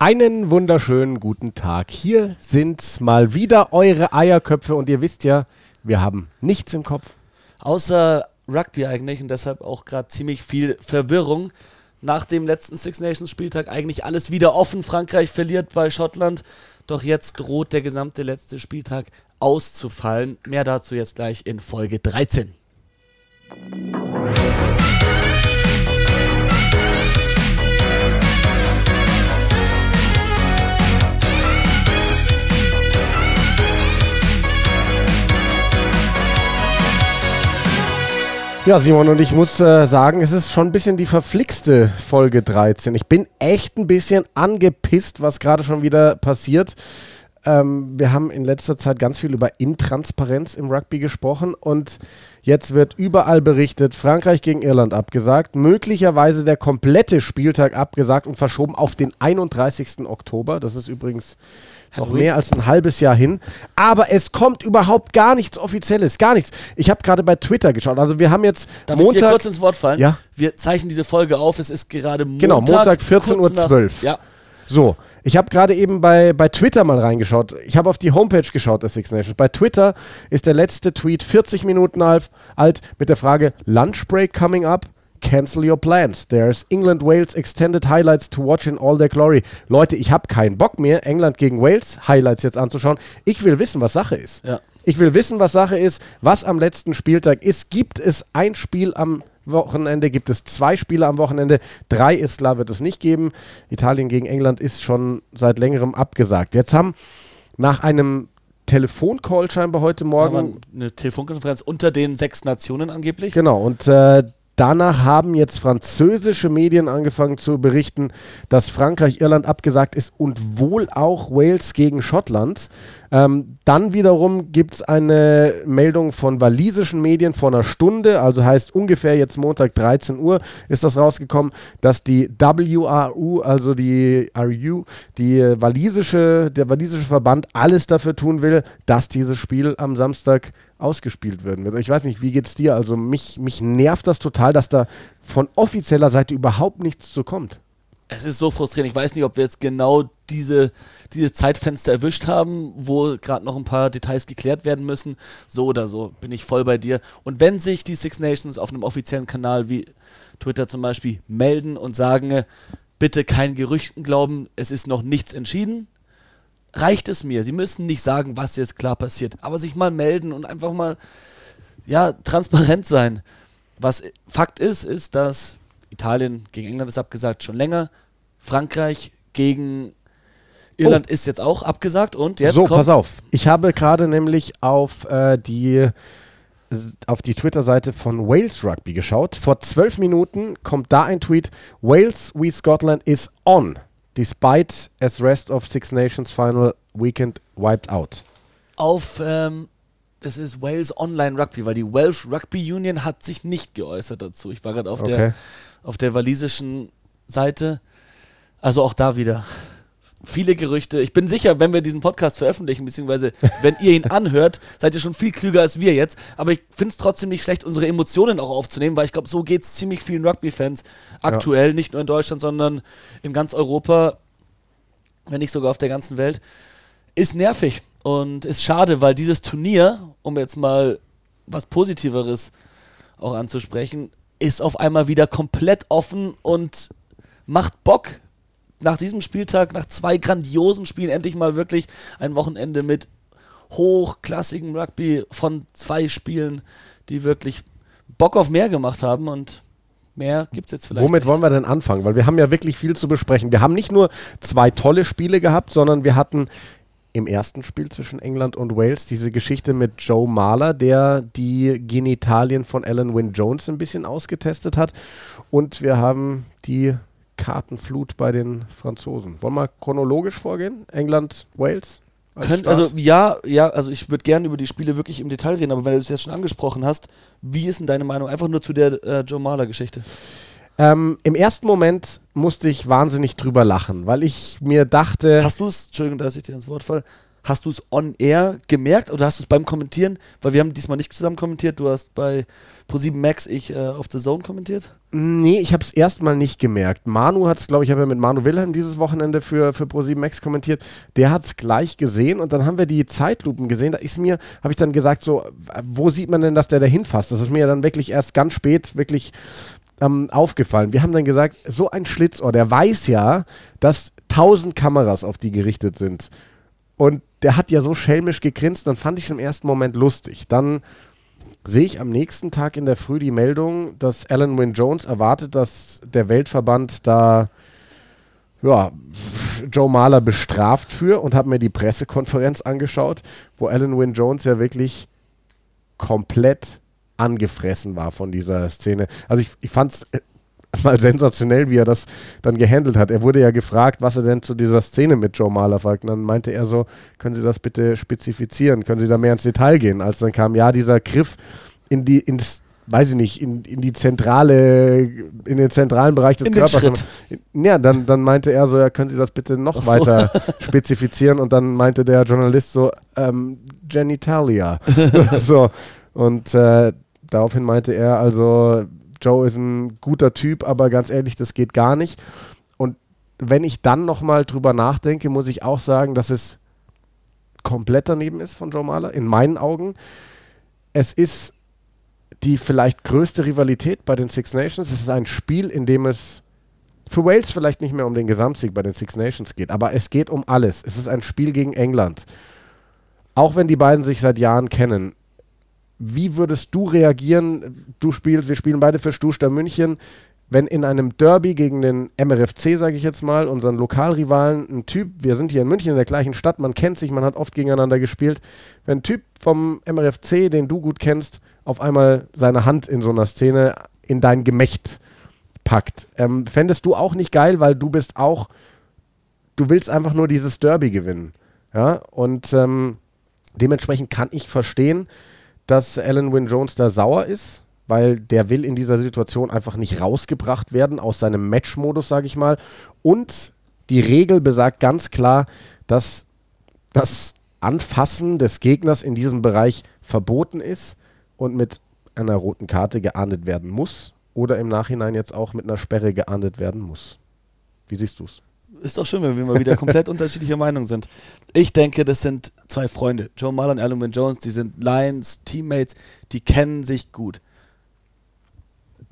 Einen wunderschönen guten Tag. Hier sind mal wieder eure Eierköpfe und ihr wisst ja, wir haben nichts im Kopf. Außer Rugby eigentlich und deshalb auch gerade ziemlich viel Verwirrung. Nach dem letzten Six Nations Spieltag eigentlich alles wieder offen. Frankreich verliert bei Schottland. Doch jetzt droht der gesamte letzte Spieltag auszufallen. Mehr dazu jetzt gleich in Folge 13. Ja, Simon, und ich muss äh, sagen, es ist schon ein bisschen die verflixte Folge 13. Ich bin echt ein bisschen angepisst, was gerade schon wieder passiert. Ähm, wir haben in letzter Zeit ganz viel über Intransparenz im Rugby gesprochen und jetzt wird überall berichtet, Frankreich gegen Irland abgesagt, möglicherweise der komplette Spieltag abgesagt und verschoben auf den 31. Oktober. Das ist übrigens noch mehr als ein halbes Jahr hin. Aber es kommt überhaupt gar nichts Offizielles, gar nichts. Ich habe gerade bei Twitter geschaut. Also wir haben jetzt Darf Montag. ich dir kurz ins Wort fallen? Ja. Wir zeichnen diese Folge auf. Es ist gerade Montag. Genau, Montag kurz 14.12 Uhr. Ja. So, ich habe gerade eben bei, bei Twitter mal reingeschaut. Ich habe auf die Homepage geschaut der Six Nations. Bei Twitter ist der letzte Tweet 40 Minuten alt, alt mit der Frage Lunch break coming up. Cancel your plans. There's England Wales extended highlights to watch in all their glory. Leute, ich habe keinen Bock mehr, England gegen Wales Highlights jetzt anzuschauen. Ich will wissen, was Sache ist. Ja. Ich will wissen, was Sache ist, was am letzten Spieltag ist. Gibt es ein Spiel am Wochenende? Gibt es zwei Spiele am Wochenende? Drei ist klar, wird es nicht geben. Italien gegen England ist schon seit längerem abgesagt. Jetzt haben nach einem Telefoncall scheinbar heute Morgen eine Telefonkonferenz unter den sechs Nationen angeblich. Genau, und äh, danach haben jetzt französische Medien angefangen zu berichten, dass Frankreich Irland abgesagt ist und wohl auch Wales gegen Schottland. Ähm, dann wiederum gibt es eine Meldung von walisischen Medien vor einer Stunde, also heißt ungefähr jetzt Montag 13 Uhr ist das rausgekommen, dass die WRU, also die RU, die walisische, der walisische Verband alles dafür tun will, dass dieses Spiel am Samstag ausgespielt werden wird. Ich weiß nicht, wie geht's dir? Also mich, mich nervt das total, dass da von offizieller Seite überhaupt nichts zu kommt. Es ist so frustrierend. Ich weiß nicht, ob wir jetzt genau diese, dieses Zeitfenster erwischt haben, wo gerade noch ein paar Details geklärt werden müssen. So oder so bin ich voll bei dir. Und wenn sich die Six Nations auf einem offiziellen Kanal wie Twitter zum Beispiel melden und sagen, bitte kein Gerüchten glauben, es ist noch nichts entschieden, reicht es mir. Sie müssen nicht sagen, was jetzt klar passiert, aber sich mal melden und einfach mal ja, transparent sein. Was Fakt ist, ist, dass Italien gegen England ist abgesagt schon länger. Frankreich gegen Irland ist jetzt auch abgesagt und jetzt so, kommt pass auf. Ich habe gerade nämlich auf äh, die auf die Twitter-Seite von Wales Rugby geschaut. Vor zwölf Minuten kommt da ein Tweet: Wales we Scotland is on, despite as rest of Six Nations Final Weekend wiped out. auf ähm, es ist Wales Online Rugby, weil die Welsh Rugby Union hat sich nicht geäußert dazu. Ich war gerade auf Okay. der auf der walisischen Seite. Also auch da wieder viele Gerüchte. Ich bin sicher, wenn wir diesen Podcast veröffentlichen, beziehungsweise wenn ihr ihn anhört, seid ihr schon viel klüger als wir jetzt. Aber ich finde es trotzdem nicht schlecht, unsere Emotionen auch aufzunehmen, weil ich glaube, so geht es ziemlich vielen Rugby-Fans aktuell, nicht nur in Deutschland, sondern in ganz Europa, wenn nicht sogar auf der ganzen Welt. Ist nervig und ist schade, weil dieses Turnier, um jetzt mal was Positiveres auch anzusprechen, ist auf einmal wieder komplett offen und macht Bock. Nach diesem Spieltag, nach zwei grandiosen Spielen, endlich mal wirklich ein Wochenende mit hochklassigem Rugby von zwei Spielen, die wirklich Bock auf mehr gemacht haben und mehr gibt es jetzt vielleicht. Womit nicht. wollen wir denn anfangen? Weil wir haben ja wirklich viel zu besprechen. Wir haben nicht nur zwei tolle Spiele gehabt, sondern wir hatten im ersten Spiel zwischen England und Wales diese Geschichte mit Joe Mahler, der die Genitalien von Alan Wynne Jones ein bisschen ausgetestet hat. Und wir haben die Kartenflut bei den Franzosen. Wollen wir chronologisch vorgehen? England, Wales? als Könnt, also ja, ja, also ich würde gerne über die Spiele wirklich im Detail reden, aber wenn du es jetzt schon angesprochen hast, wie ist denn deine Meinung? Einfach nur zu der äh, Joe Mahler Geschichte. ähm, Im ersten Moment musste ich wahnsinnig drüber lachen, weil ich mir dachte. Hast du es, Entschuldigung, dass ich dir ins Wort falle, Hast du es on air gemerkt oder hast du es beim Kommentieren? Weil wir haben diesmal nicht zusammen kommentiert. Du hast bei Pro7 Max, ich äh, auf The Zone kommentiert. Nee, ich habe es erstmal nicht gemerkt. Manu hat es, glaube ich, habe ja mit Manu Wilhelm dieses Wochenende für, für Pro7 Max kommentiert. Der hat es gleich gesehen und dann haben wir die Zeitlupen gesehen. Da ist mir, habe ich dann gesagt, so, wo sieht man denn, dass der da hinfasst? Das ist mir dann wirklich erst ganz spät wirklich ähm, aufgefallen. Wir haben dann gesagt, so ein Schlitzohr, der weiß ja, dass tausend Kameras auf die gerichtet sind. Und der hat ja so schelmisch gegrinst, dann fand ich es im ersten Moment lustig. Dann sehe ich am nächsten Tag in der Früh die Meldung, dass Alan Wynne Jones erwartet, dass der Weltverband da ja, Joe Mahler bestraft für und habe mir die Pressekonferenz angeschaut, wo Alan Wynne Jones ja wirklich komplett angefressen war von dieser Szene. Also ich, ich fand es äh, mal sensationell, wie er das dann gehandelt hat. Er wurde ja gefragt, was er denn zu dieser Szene mit Joe Mahler fragt. Und dann meinte er so, können Sie das bitte spezifizieren? Können Sie da mehr ins Detail gehen? Als dann kam, ja, dieser Griff in die, ins, weiß ich nicht, in, in die zentrale, in den zentralen Bereich des In Körpers. Ja, dann, dann meinte er so, ja, können Sie das bitte noch so. weiter spezifizieren? Und dann meinte der Journalist so, ähm, Genitalia. so. Und äh, daraufhin meinte er also, Joe ist ein guter Typ, aber ganz ehrlich, das geht gar nicht. Und wenn ich dann nochmal drüber nachdenke, muss ich auch sagen, dass es komplett daneben ist von Joe Mahler, in meinen Augen. Es ist die vielleicht größte Rivalität bei den Six Nations. Es ist ein Spiel, in dem es für Wales vielleicht nicht mehr um den Gesamtsieg bei den Six Nations geht, aber es geht um alles. Es ist ein Spiel gegen England. Auch wenn die beiden sich seit Jahren kennen. Wie würdest du reagieren? Du spielst, wir spielen beide für Stuster München. Wenn in einem Derby gegen den MRFC, sage ich jetzt mal, unseren Lokalrivalen, ein Typ, wir sind hier in München in der gleichen Stadt, man kennt sich, man hat oft gegeneinander gespielt. Wenn ein Typ vom MRFC, den du gut kennst, auf einmal seine Hand in so einer Szene in dein Gemächt packt, ähm, fändest du auch nicht geil, weil du bist auch, du willst einfach nur dieses Derby gewinnen. Ja, und ähm, dementsprechend kann ich verstehen, dass Alan Wynne Jones da sauer ist, weil der will in dieser Situation einfach nicht rausgebracht werden aus seinem Match-Modus, sage ich mal. Und die Regel besagt ganz klar, dass das Anfassen des Gegners in diesem Bereich verboten ist und mit einer roten Karte geahndet werden muss oder im Nachhinein jetzt auch mit einer Sperre geahndet werden muss. Wie siehst du es? Ist doch schön, wenn wir mal wieder komplett unterschiedlicher Meinung sind. Ich denke, das sind zwei Freunde. Joe Mahler und Alan Wynne Jones, die sind Lions, Teammates, die kennen sich gut.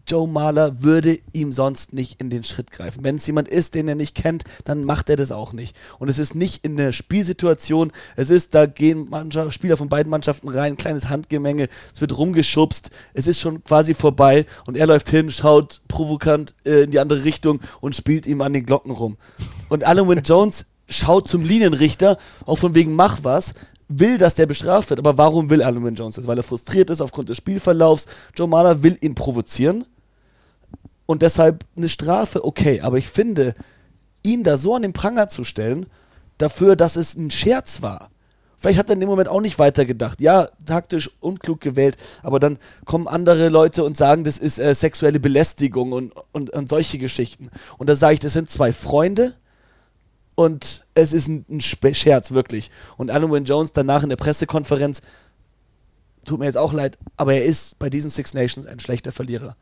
Joe Mahler würde ihm sonst nicht in den Schritt greifen. Wenn es jemand ist, den er nicht kennt, dann macht er das auch nicht. Und es ist nicht in der Spielsituation, es ist, da gehen Mannschaft, Spieler von beiden Mannschaften rein, kleines Handgemenge, es wird rumgeschubst, es ist schon quasi vorbei und er läuft hin, schaut provokant äh, in die andere Richtung und spielt ihm an den Glocken rum. Und Alan Wynne Jones schaut zum Linienrichter, auch von wegen mach was, will, dass der bestraft wird. Aber warum will Wynne Jones das? Weil er frustriert ist aufgrund des Spielverlaufs. Joe Mahler will ihn provozieren und deshalb eine Strafe, okay. Aber ich finde, ihn da so an den Pranger zu stellen, dafür, dass es ein Scherz war. Vielleicht hat er in dem Moment auch nicht weitergedacht. Ja, taktisch unklug gewählt, aber dann kommen andere Leute und sagen, das ist äh, sexuelle Belästigung und, und, und solche Geschichten. Und da sage ich, das sind zwei Freunde und es ist ein, ein Scherz, wirklich. Und Alan Jones danach in der Pressekonferenz, tut mir jetzt auch leid, aber er ist bei diesen Six Nations ein schlechter Verlierer.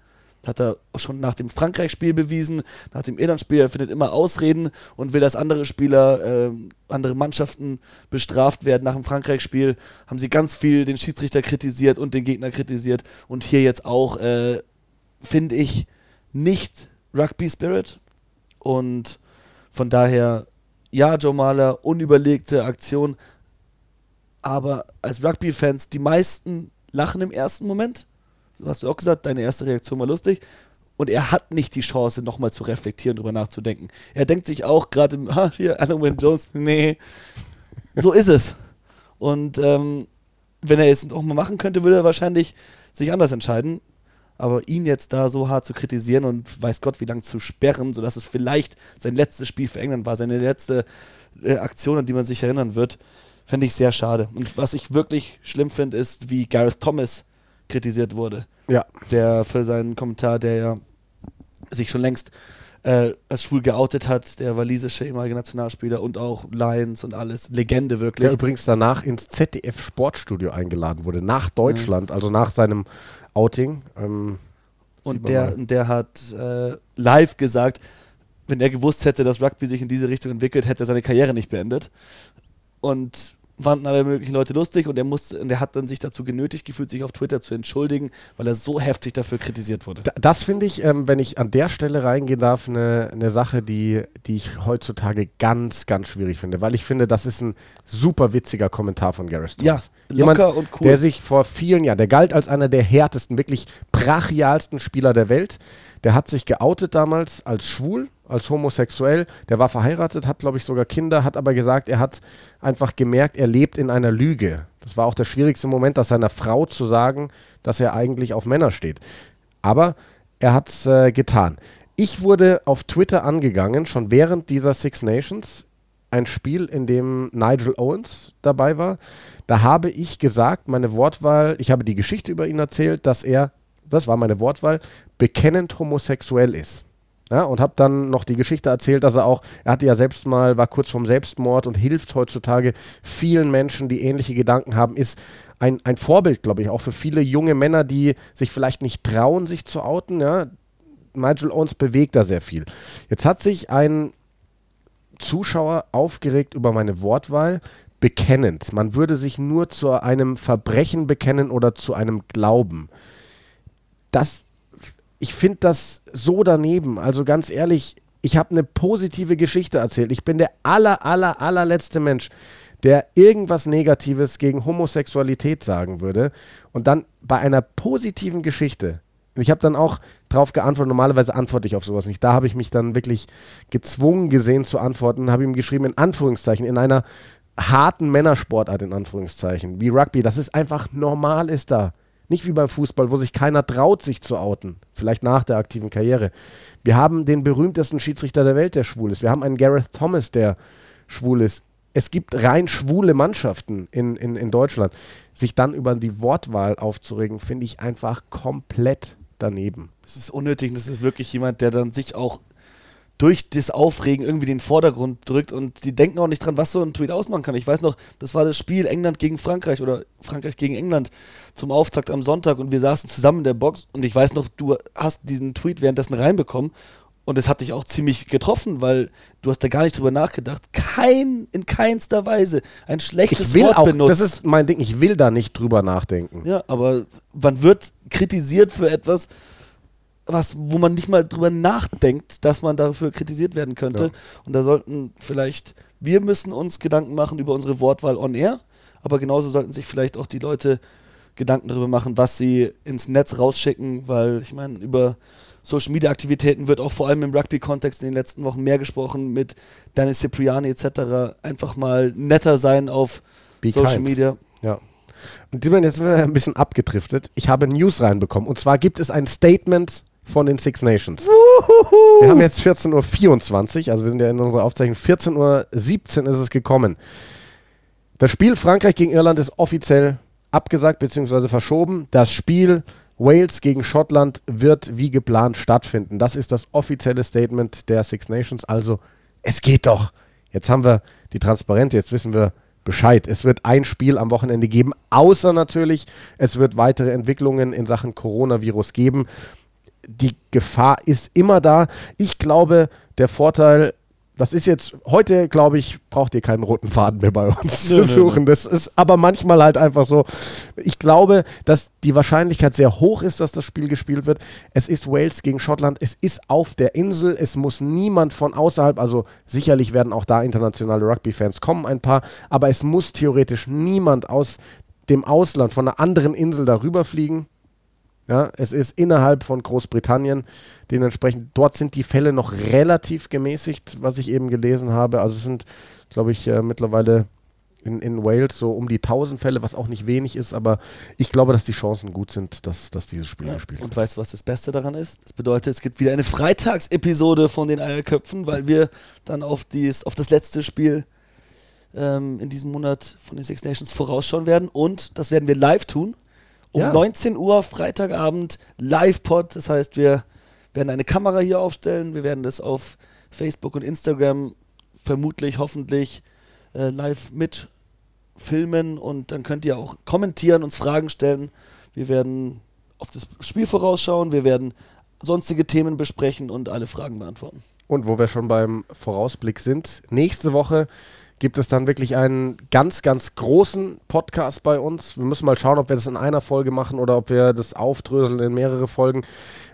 Hat er schon nach dem Frankreich-Spiel bewiesen, nach dem Irland-Spiel, er findet immer Ausreden und will, dass andere Spieler, äh, andere Mannschaften bestraft werden. Nach dem Frankreich-Spiel haben sie ganz viel den Schiedsrichter kritisiert und den Gegner kritisiert. Und hier jetzt auch, äh, finde ich, nicht Rugby-Spirit. Und von daher, ja, Joe Mahler, unüberlegte Aktion. Aber als Rugby-Fans, die meisten lachen im ersten Moment. So hast du auch gesagt, deine erste Reaktion war lustig. Und er hat nicht die Chance, nochmal zu reflektieren, drüber nachzudenken. Er denkt sich auch gerade, ah, hier, Alan Wynne Jones, nee, so ist es. Und ähm, wenn er es nochmal machen könnte, würde er wahrscheinlich sich anders entscheiden. Aber ihn jetzt da so hart zu kritisieren und weiß Gott, wie lange zu sperren, sodass es vielleicht sein letztes Spiel für England war, seine letzte äh, Aktion, an die man sich erinnern wird, fände ich sehr schade. Und was ich wirklich schlimm finde, ist, wie Gareth Thomas kritisiert wurde Ja. der für seinen Kommentar, der ja sich schon längst äh, als schwul geoutet hat, der walisische ehemalige Nationalspieler und auch Lions und alles. Legende wirklich. Der übrigens danach ins ZDF Sportstudio eingeladen wurde, nach Deutschland, ja. also nach seinem Outing. Ähm, und der, der hat äh, live gesagt, wenn er gewusst hätte, dass Rugby sich in diese Richtung entwickelt, hätte er seine Karriere nicht beendet. Und fanden alle möglichen Leute lustig und er musste, und er hat dann sich dazu genötigt gefühlt, sich auf Twitter zu entschuldigen, weil er so heftig dafür kritisiert wurde. Das finde ich, ähm, wenn ich an der Stelle reingehen darf, eine ne Sache, die, die ich heutzutage ganz, ganz schwierig finde, weil ich finde, das ist ein super witziger Kommentar von Gareth Thomas. Ja, Jemand, cool. Der sich vor vielen Jahren, der galt als einer der härtesten, wirklich brachialsten Spieler der Welt. Der hat sich geoutet damals als schwul, als homosexuell. Der war verheiratet, hat, glaube ich, sogar Kinder, hat aber gesagt, er hat einfach gemerkt, er lebt in einer Lüge. Das war auch der schwierigste Moment, das seiner Frau zu sagen, dass er eigentlich auf Männer steht. Aber er hat es äh, getan. Ich wurde auf Twitter angegangen, schon während dieser Six Nations, ein Spiel, in dem Nigel Owens dabei war. Da habe ich gesagt, meine Wortwahl, ich habe die Geschichte über ihn erzählt, dass er, das war meine Wortwahl, bekennend homosexuell ist. Ja, und habe dann noch die Geschichte erzählt, dass er auch, er hatte ja selbst mal, war kurz vorm Selbstmord und hilft heutzutage vielen Menschen, die ähnliche Gedanken haben, ist ein, ein Vorbild, glaube ich, auch für viele junge Männer, die sich vielleicht nicht trauen, sich zu outen. Ja. Nigel Owens bewegt da sehr viel. Jetzt hat sich ein Zuschauer aufgeregt über meine Wortwahl, bekennend. Man würde sich nur zu einem Verbrechen bekennen oder zu einem Glauben. Das ich finde das so daneben. Also ganz ehrlich, ich habe eine positive Geschichte erzählt. Ich bin der aller, aller, allerletzte Mensch, der irgendwas Negatives gegen Homosexualität sagen würde. Und dann bei einer positiven Geschichte, ich habe dann auch darauf geantwortet, normalerweise antworte ich auf sowas nicht. Da habe ich mich dann wirklich gezwungen gesehen zu antworten, habe ihm geschrieben, in Anführungszeichen, in einer harten Männersportart, in Anführungszeichen, wie Rugby. Das ist einfach normal, ist da. Nicht wie beim Fußball, wo sich keiner traut, sich zu outen. Vielleicht nach der aktiven Karriere. Wir haben den berühmtesten Schiedsrichter der Welt, der schwul ist. Wir haben einen Gareth Thomas, der schwul ist. Es gibt rein schwule Mannschaften in, in, in Deutschland. Sich dann über die Wortwahl aufzuregen, finde ich einfach komplett daneben. Es ist unnötig. Das ist wirklich jemand, der dann sich auch durch das Aufregen irgendwie den Vordergrund drückt und die denken auch nicht dran, was so ein Tweet ausmachen kann. Ich weiß noch, das war das Spiel England gegen Frankreich oder Frankreich gegen England zum Auftakt am Sonntag und wir saßen zusammen in der Box und ich weiß noch, du hast diesen Tweet währenddessen reinbekommen und es hat dich auch ziemlich getroffen, weil du hast da gar nicht drüber nachgedacht. Kein, in keinster Weise ein schlechtes ich will Wort auch, benutzt. Das ist mein Ding, ich will da nicht drüber nachdenken. Ja, aber man wird kritisiert für etwas, was, wo man nicht mal drüber nachdenkt, dass man dafür kritisiert werden könnte. Ja. Und da sollten vielleicht, wir müssen uns Gedanken machen über unsere Wortwahl on air, aber genauso sollten sich vielleicht auch die Leute Gedanken darüber machen, was sie ins Netz rausschicken, weil ich meine, über Social Media Aktivitäten wird auch vor allem im Rugby-Kontext in den letzten Wochen mehr gesprochen mit Dennis Cipriani etc. Einfach mal netter sein auf Be Social kind. Media. Ja. Und jetzt sind wir ein bisschen abgedriftet. Ich habe News reinbekommen. Und zwar gibt es ein Statement von den Six Nations. Uhuhu. Wir haben jetzt 14.24 Uhr, also wir sind ja in unserer Aufzeichnung. 14.17 Uhr ist es gekommen. Das Spiel Frankreich gegen Irland ist offiziell abgesagt bzw. verschoben. Das Spiel Wales gegen Schottland wird wie geplant stattfinden. Das ist das offizielle Statement der Six Nations. Also, es geht doch. Jetzt haben wir die Transparenz, jetzt wissen wir Bescheid. Es wird ein Spiel am Wochenende geben, außer natürlich, es wird weitere Entwicklungen in Sachen Coronavirus geben die Gefahr ist immer da. Ich glaube, der Vorteil, das ist jetzt, heute glaube ich, braucht ihr keinen roten Faden mehr bei uns zu suchen. Das ist aber manchmal halt einfach so. Ich glaube, dass die Wahrscheinlichkeit sehr hoch ist, dass das Spiel gespielt wird. Es ist Wales gegen Schottland. Es ist auf der Insel. Es muss niemand von außerhalb, also sicherlich werden auch da internationale Rugby-Fans kommen, ein paar, aber es muss theoretisch niemand aus dem Ausland, von einer anderen Insel darüber fliegen. Ja, es ist innerhalb von Großbritannien. Dementsprechend, dort sind die Fälle noch relativ gemäßigt, was ich eben gelesen habe. Also es sind, glaube ich, äh, mittlerweile in, in Wales so um die 1000 Fälle, was auch nicht wenig ist, aber ich glaube, dass die Chancen gut sind, dass, dass dieses Spiel ja, gespielt wird. Und weißt du, was das Beste daran ist? Das bedeutet, es gibt wieder eine Freitagsepisode von den Eierköpfen, weil wir dann auf, dies, auf das letzte Spiel ähm, in diesem Monat von den Six Nations vorausschauen werden und das werden wir live tun um ja. 19 Uhr Freitagabend Live-Pod. Das heißt, wir werden eine Kamera hier aufstellen. Wir werden das auf Facebook und Instagram vermutlich, hoffentlich äh, live mit filmen und dann könnt ihr auch kommentieren, uns Fragen stellen. Wir werden auf das Spiel vorausschauen, wir werden sonstige Themen besprechen und alle Fragen beantworten. Und wo wir schon beim Vorausblick sind, nächste Woche gibt es dann wirklich einen ganz, ganz großen Podcast bei uns. Wir müssen mal schauen, ob wir das in einer Folge machen oder ob wir das aufdröseln in mehrere Folgen,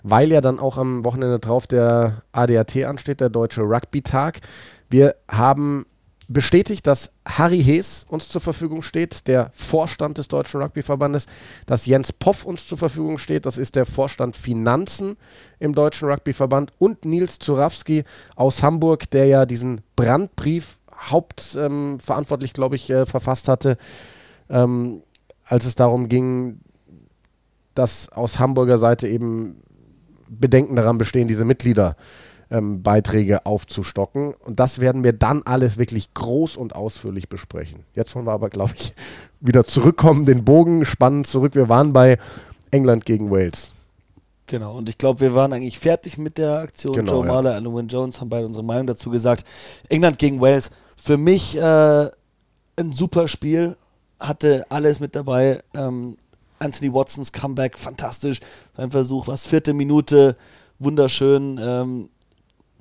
weil ja dann auch am Wochenende drauf der ADAT ansteht, der Deutsche Rugby-Tag. Wir haben bestätigt, dass Harry Hees uns zur Verfügung steht, der Vorstand des Deutschen Rugbyverbandes, dass Jens Poff uns zur Verfügung steht, das ist der Vorstand Finanzen im Deutschen Rugbyverband und Nils Zurawski aus Hamburg, der ja diesen Brandbrief hauptverantwortlich, ähm, glaube ich, äh, verfasst hatte, ähm, als es darum ging, dass aus Hamburger Seite eben Bedenken daran bestehen, diese Mitglieder äh, ähm, aufzustocken. Und das werden wir dann alles wirklich groß und ausführlich besprechen. Jetzt wollen wir aber, glaube ich, wieder zurückkommen, den Bogen spannen zurück. Wir waren bei England gegen Wales. Genau, und ich glaube, wir waren eigentlich fertig mit der Aktion. Genau, Joe ja. Mahler, Alan Jones haben beide unsere Meinung dazu gesagt. England gegen Wales, für mich äh, ein super Spiel, hatte alles mit dabei. Ähm, Anthony Watsons Comeback, fantastisch. Sein Versuch, was vierte Minute, wunderschön. Ähm,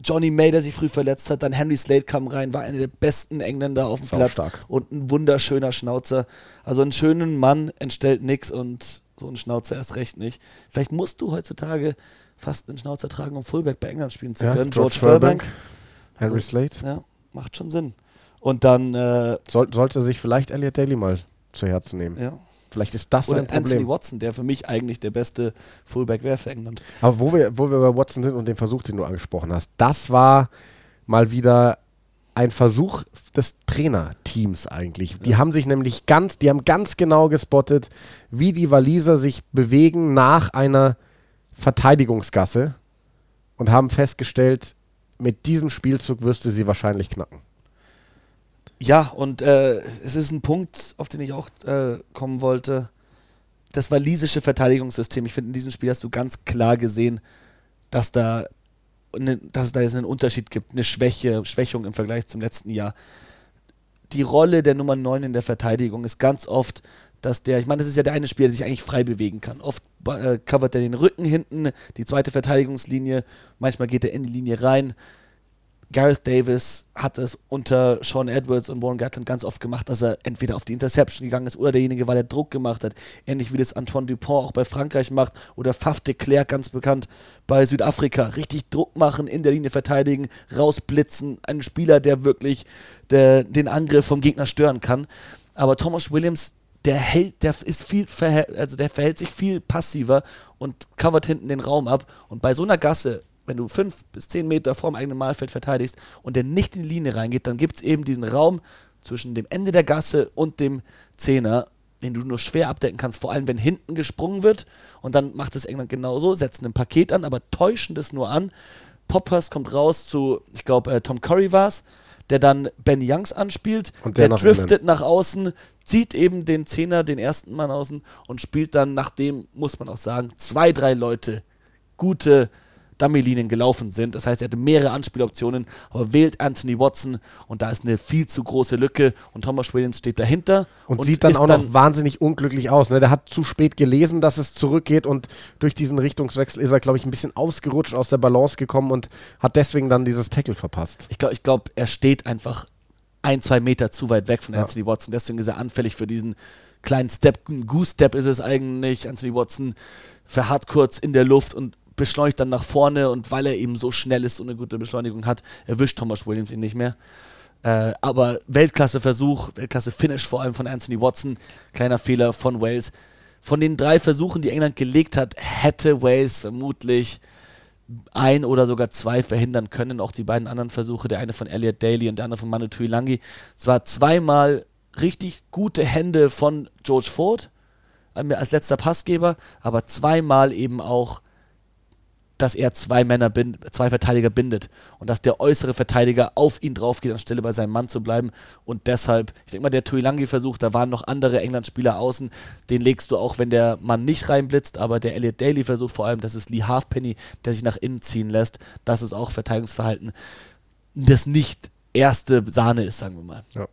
Johnny May, der sich früh verletzt hat, dann Henry Slade kam rein, war einer der besten Engländer auf dem Platz stark. und ein wunderschöner Schnauzer. Also einen schönen Mann entstellt nix und so ein Schnauzer erst recht nicht. Vielleicht musst du heutzutage fast einen Schnauzer tragen, um Fullback bei England spielen zu ja, können. George, George Furbank, Henry also, Slade. Ja, macht schon Sinn. Und dann äh, Soll, sollte sich vielleicht Elliot Daly mal zu Herzen nehmen. Ja. Vielleicht ist das Oder ein Problem. Anthony Watson, der für mich eigentlich der beste Fullback wäre für England. Aber wo wir, wo wir bei Watson sind und den Versuch, den du angesprochen hast, das war mal wieder ein Versuch des Trainerteams eigentlich. Die haben sich nämlich ganz, die haben ganz genau gespottet, wie die Waliser sich bewegen nach einer Verteidigungsgasse und haben festgestellt, mit diesem Spielzug wirst du sie wahrscheinlich knacken. Ja, und äh, es ist ein Punkt, auf den ich auch äh, kommen wollte. Das walisische Verteidigungssystem. Ich finde, in diesem Spiel hast du ganz klar gesehen, dass da ne, dass es da jetzt einen Unterschied gibt, eine Schwäche, Schwächung im Vergleich zum letzten Jahr. Die Rolle der Nummer 9 in der Verteidigung ist ganz oft, dass der, ich meine, das ist ja der eine Spieler, der sich eigentlich frei bewegen kann. Oft äh, covert er den Rücken hinten, die zweite Verteidigungslinie, manchmal geht er in die Linie rein. Gareth Davis hat es unter Sean Edwards und Warren Gatland ganz oft gemacht, dass er entweder auf die Interception gegangen ist oder derjenige war, der Druck gemacht hat. Ähnlich wie das Antoine Dupont auch bei Frankreich macht oder Faf de Klerk, ganz bekannt bei Südafrika. Richtig Druck machen, in der Linie verteidigen, rausblitzen. Ein Spieler, der wirklich der, den Angriff vom Gegner stören kann. Aber Thomas Williams, der hält, der ist viel, also der verhält sich viel passiver und covert hinten den Raum ab. Und bei so einer Gasse wenn du fünf bis zehn Meter vorm eigenen Mahlfeld verteidigst und der nicht in die Linie reingeht, dann gibt es eben diesen Raum zwischen dem Ende der Gasse und dem Zehner, den du nur schwer abdecken kannst, vor allem wenn hinten gesprungen wird. Und dann macht es England genauso, setzen ein Paket an, aber täuschen das nur an. Poppers kommt raus zu, ich glaube, äh, Tom Curry war es, der dann Ben Youngs anspielt. Und der, der driftet nach außen, zieht eben den Zehner, den ersten Mann außen und spielt dann, nachdem, muss man auch sagen, zwei, drei Leute gute Dummy-Linien gelaufen sind. Das heißt, er hatte mehrere Anspieloptionen, aber wählt Anthony Watson und da ist eine viel zu große Lücke und Thomas Williams steht dahinter. Und, und sieht dann auch dann noch wahnsinnig unglücklich aus. Ne? Der hat zu spät gelesen, dass es zurückgeht und durch diesen Richtungswechsel ist er, glaube ich, ein bisschen ausgerutscht, aus der Balance gekommen und hat deswegen dann dieses Tackle verpasst. Ich glaube, ich glaub, er steht einfach ein, zwei Meter zu weit weg von ja. Anthony Watson. Deswegen ist er anfällig für diesen kleinen Step. Ein Goose-Step ist es eigentlich. Anthony Watson verharrt kurz in der Luft und beschleunigt dann nach vorne und weil er eben so schnell ist und eine gute Beschleunigung hat, erwischt Thomas Williams ihn nicht mehr. Äh, aber Weltklasse-Versuch, Weltklasse-Finish vor allem von Anthony Watson, kleiner Fehler von Wales. Von den drei Versuchen, die England gelegt hat, hätte Wales vermutlich ein oder sogar zwei verhindern können. Auch die beiden anderen Versuche, der eine von Elliot Daly und der andere von Manu Tuilangi. Es war zweimal richtig gute Hände von George Ford äh, als letzter Passgeber, aber zweimal eben auch dass er zwei Männer, bind, zwei Verteidiger bindet und dass der äußere Verteidiger auf ihn drauf geht, anstelle bei seinem Mann zu bleiben. Und deshalb, ich denke mal, der Tuilangi-Versuch, da waren noch andere England-Spieler außen, den legst du auch, wenn der Mann nicht reinblitzt, aber der Elliot Daly-Versuch vor allem, das ist Lee Halfpenny, der sich nach innen ziehen lässt, das ist auch Verteidigungsverhalten, das nicht erste Sahne ist, sagen wir mal. Ja.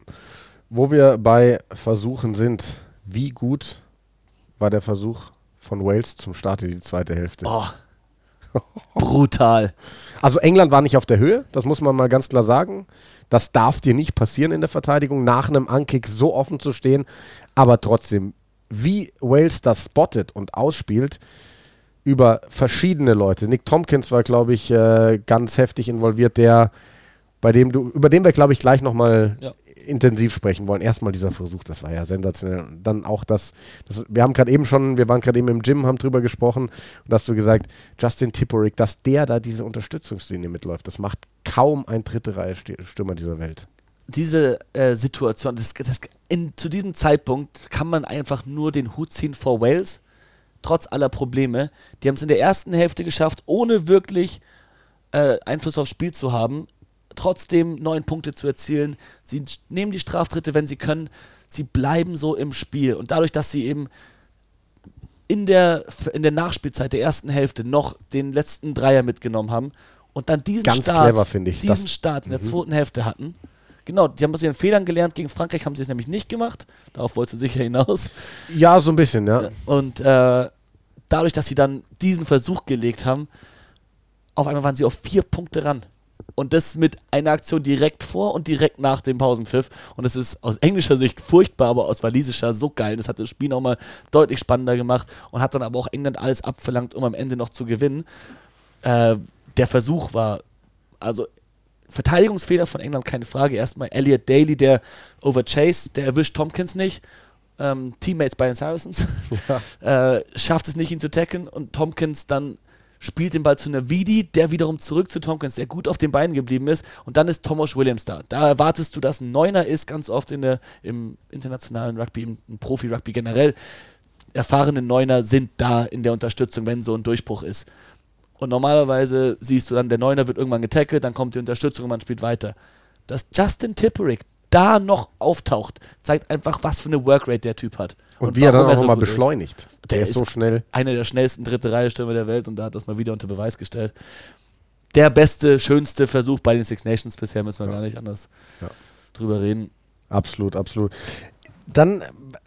Wo wir bei Versuchen sind, wie gut war der Versuch von Wales zum Start in die zweite Hälfte? Oh, brutal. Also England war nicht auf der Höhe, das muss man mal ganz klar sagen. Das darf dir nicht passieren in der Verteidigung, nach einem Ankick so offen zu stehen. Aber trotzdem, wie Wales das spottet und ausspielt, über verschiedene Leute. Nick Tompkins war, glaube ich, äh, ganz heftig involviert, der bei dem du, über den wir, glaube ich, gleich nochmal ja. Intensiv sprechen wollen. Erstmal dieser Versuch, das war ja sensationell. Dann auch das, das wir haben gerade eben schon, wir waren gerade eben im Gym, haben drüber gesprochen und hast du gesagt, Justin Tipperick, dass der da diese Unterstützungslinie mitläuft, das macht kaum ein dritte Reihe Stürmer dieser Welt. Diese äh, Situation, das, das, in, zu diesem Zeitpunkt kann man einfach nur den Hut ziehen vor Wales, trotz aller Probleme. Die haben es in der ersten Hälfte geschafft, ohne wirklich äh, Einfluss aufs Spiel zu haben, trotzdem neun Punkte zu erzielen. Sie nehmen die Straftritte, wenn sie können. Sie bleiben so im Spiel. Und dadurch, dass sie eben in der, in der Nachspielzeit der ersten Hälfte noch den letzten Dreier mitgenommen haben und dann diesen Ganz Start, clever, diesen das, Start in der mhm. zweiten Hälfte hatten. Genau, die haben aus ihren Fehlern gelernt. Gegen Frankreich haben sie es nämlich nicht gemacht. Darauf wollte sie sicher hinaus. Ja, so ein bisschen, ja. Und äh, dadurch, dass sie dann diesen Versuch gelegt haben, auf einmal waren sie auf vier Punkte ran. Und das mit einer Aktion direkt vor und direkt nach dem Pausenpfiff. Und es ist aus englischer Sicht furchtbar, aber aus walisischer so geil. Das hat das Spiel nochmal deutlich spannender gemacht und hat dann aber auch England alles abverlangt, um am Ende noch zu gewinnen. Äh, der Versuch war, also Verteidigungsfehler von England, keine Frage. Erstmal Elliot Daly, der over Chase, der erwischt Tompkins nicht. Ähm, Teammates bei den Saracens. Ja. Äh, schafft es nicht, ihn zu tackeln und Tompkins dann spielt den Ball zu Navidi, der wiederum zurück zu Tompkins, der gut auf den Beinen geblieben ist. Und dann ist Thomas Williams da. Da erwartest du, dass ein Neuner ist, ganz oft in der, im internationalen Rugby, im, im Profi-Rugby generell. Erfahrene Neuner sind da in der Unterstützung, wenn so ein Durchbruch ist. Und normalerweise siehst du dann, der Neuner wird irgendwann getackelt, dann kommt die Unterstützung und man spielt weiter. Dass Justin Tipperick da noch auftaucht, zeigt einfach, was für eine Workrate der Typ hat. Und, und wie er dann auch so mal beschleunigt. Ist. Der, der, ist so schnell. Einer der schnellsten dritte Reihe Stürmer der Welt und da hat das mal wieder unter Beweis gestellt. Der beste, schönste Versuch bei den Six Nations bisher, müssen wir ja. gar nicht anders ja. drüber reden. Absolut, absolut. Dann,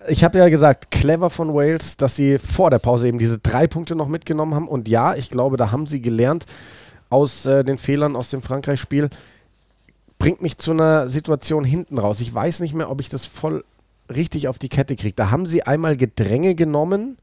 ich habe ja gesagt, clever von Wales, dass sie vor der Pause eben diese drei Punkte noch mitgenommen haben. Und ja, ich glaube, da haben sie gelernt aus äh, den Fehlern aus dem Frankreich-Spiel bringt mich zu einer Situation hinten raus. Ich weiß nicht mehr, ob ich das voll richtig auf die Kette kriege. Da haben sie einmal Gedränge genommen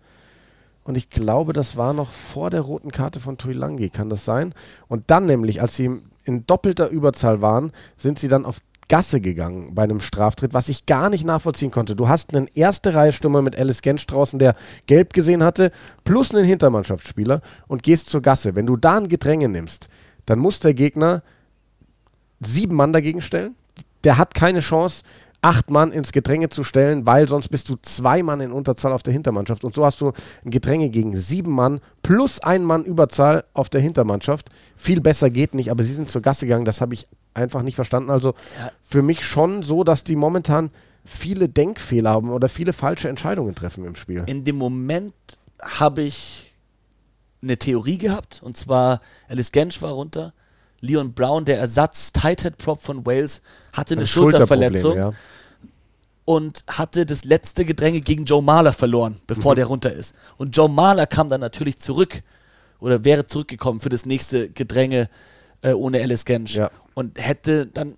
und ich glaube, das war noch vor der roten Karte von Tuilangi, kann das sein? Und dann nämlich, als sie in doppelter Überzahl waren, sind sie dann auf Gasse gegangen bei einem Straftritt, was ich gar nicht nachvollziehen konnte. Du hast einen erste Reihe Stürmer mit Alice Gensch draußen, der gelb gesehen hatte, plus einen Hintermannschaftsspieler und gehst zur Gasse. Wenn du da ein Gedränge nimmst, dann muss der Gegner sieben Mann dagegen stellen. Der hat keine Chance, acht Mann ins Gedränge zu stellen, weil sonst bist du zwei Mann in Unterzahl auf der Hintermannschaft. Und so hast du ein Gedränge gegen sieben Mann plus ein Mann Überzahl auf der Hintermannschaft. Viel besser geht nicht, aber sie sind zur Gasse gegangen. Das habe ich einfach nicht verstanden. Also für mich schon so, dass die momentan viele Denkfehler haben oder viele falsche Entscheidungen treffen im Spiel. In dem Moment habe ich eine Theorie gehabt und zwar Alice Gensch war runter Leon Brown, der Ersatz Tight Head Prop von Wales, hatte eine Schulterverletzung ja. und hatte das letzte Gedränge gegen Joe Mahler verloren, bevor mhm. der runter ist. Und Joe Mahler kam dann natürlich zurück oder wäre zurückgekommen für das nächste Gedränge äh, ohne Alice Gensch. Ja. Und hätte dann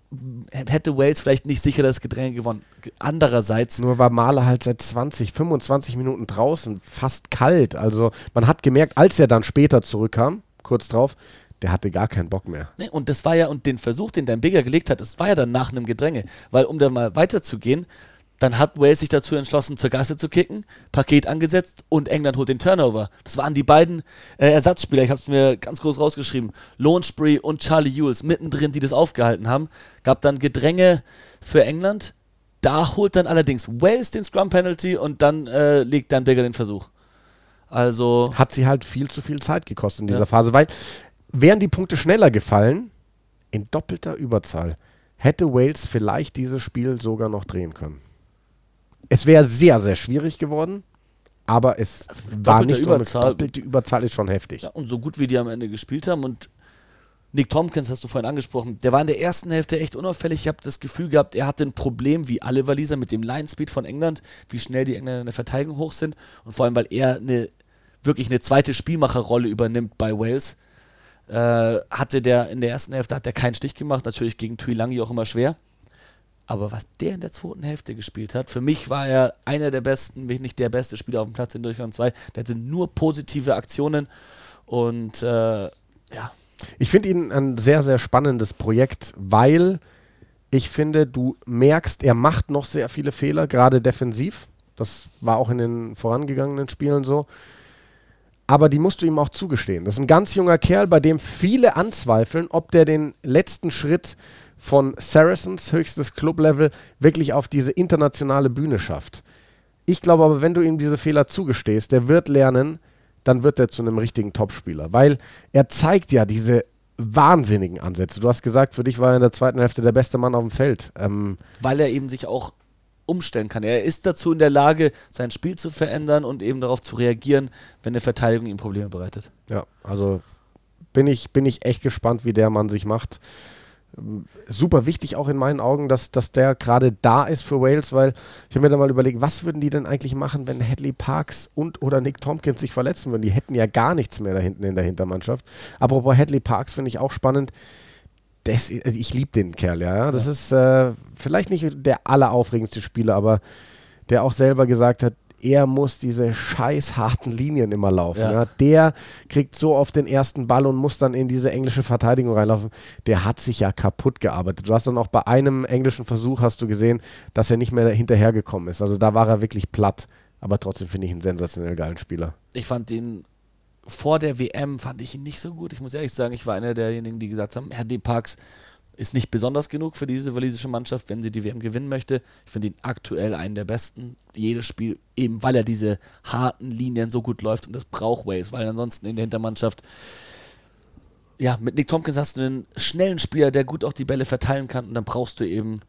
hätte Wales vielleicht nicht sicher das Gedränge gewonnen. Andererseits. Nur war Mahler halt seit 20, 25 Minuten draußen, fast kalt. Also man hat gemerkt, als er dann später zurückkam, kurz drauf, der hatte gar keinen Bock mehr. Nee, und das war ja, und den Versuch, den dein Bigger gelegt hat, das war ja dann nach einem Gedränge. Weil um da mal weiterzugehen, dann hat Wales sich dazu entschlossen, zur Gasse zu kicken, Paket angesetzt und England holt den Turnover. Das waren die beiden äh, Ersatzspieler, ich habe es mir ganz groß rausgeschrieben, Lone und Charlie Ewells mittendrin, die das aufgehalten haben. Gab dann Gedränge für England. Da holt dann allerdings Wales den Scrum Penalty und dann äh, legt Dan Bigger den Versuch. Also. Hat sie halt viel zu viel Zeit gekostet in dieser ja. Phase, weil wären die Punkte schneller gefallen, in doppelter Überzahl, hätte Wales vielleicht dieses Spiel sogar noch drehen können. Es wäre sehr, sehr schwierig geworden, aber es Doppelte war nicht Überzahl. doppelte Überzahl ist schon heftig. Ja, und so gut wie die am Ende gespielt haben und Nick Tompkins hast du vorhin angesprochen, der war in der ersten Hälfte echt unauffällig. Ich habe das Gefühl gehabt, er hatte ein Problem wie alle Waliser mit dem Line Speed von England, wie schnell die Engländer in der Verteidigung hoch sind und vor allem, weil er eine wirklich eine zweite Spielmacherrolle übernimmt bei Wales. Äh, hatte der in der ersten Hälfte hat er keinen Stich gemacht, natürlich gegen Tuilangi auch immer schwer. Aber was der in der zweiten Hälfte gespielt hat, für mich war er einer der besten, wenn nicht der beste Spieler auf dem Platz in Deutschland 2. Der hatte nur positive Aktionen und äh, ja, ich finde ihn ein sehr, sehr spannendes Projekt, weil ich finde, du merkst, er macht noch sehr viele Fehler, gerade defensiv. Das war auch in den vorangegangenen Spielen so. Aber die musst du ihm auch zugestehen. Das ist ein ganz junger Kerl, bei dem viele anzweifeln, ob der den letzten Schritt von Saracens, höchstes Clublevel, wirklich auf diese internationale Bühne schafft. Ich glaube aber, wenn du ihm diese Fehler zugestehst, der wird lernen, dann wird er zu einem richtigen Topspieler. Weil er zeigt ja diese wahnsinnigen Ansätze. Du hast gesagt, für dich war er in der zweiten Hälfte der beste Mann auf dem Feld. Ähm weil er eben sich auch umstellen kann. Er ist dazu in der Lage, sein Spiel zu verändern und eben darauf zu reagieren, wenn eine Verteidigung ihm Probleme bereitet. Ja, also bin ich, bin ich echt gespannt, wie der Mann sich macht super wichtig auch in meinen Augen, dass, dass der gerade da ist für Wales, weil ich habe mir da mal überlegt, was würden die denn eigentlich machen, wenn Hadley Parks und oder Nick Tompkins sich verletzen würden? Die hätten ja gar nichts mehr da hinten in der Hintermannschaft. Apropos Hadley Parks finde ich auch spannend. Das, also ich liebe den Kerl, ja. Das ja. ist äh, vielleicht nicht der alleraufregendste Spieler, aber der auch selber gesagt hat, er muss diese scheiß harten Linien immer laufen. Ja. Ja. Der kriegt so oft den ersten Ball und muss dann in diese englische Verteidigung reinlaufen. Der hat sich ja kaputt gearbeitet. Du hast dann auch bei einem englischen Versuch hast du gesehen, dass er nicht mehr hinterhergekommen ist. Also da war er wirklich platt. Aber trotzdem finde ich einen sensationell geilen Spieler. Ich fand den vor der WM fand ich ihn nicht so gut. Ich muss ehrlich sagen, ich war einer derjenigen, die gesagt haben, Herr D. Parks ist nicht besonders genug für diese walisische Mannschaft, wenn sie die WM gewinnen möchte. Ich finde ihn aktuell einen der besten. Jedes Spiel, eben weil er diese harten Linien so gut läuft und das braucht Wales, weil ansonsten in der Hintermannschaft, ja, mit Nick Tompkins hast du einen schnellen Spieler, der gut auch die Bälle verteilen kann und dann brauchst du eben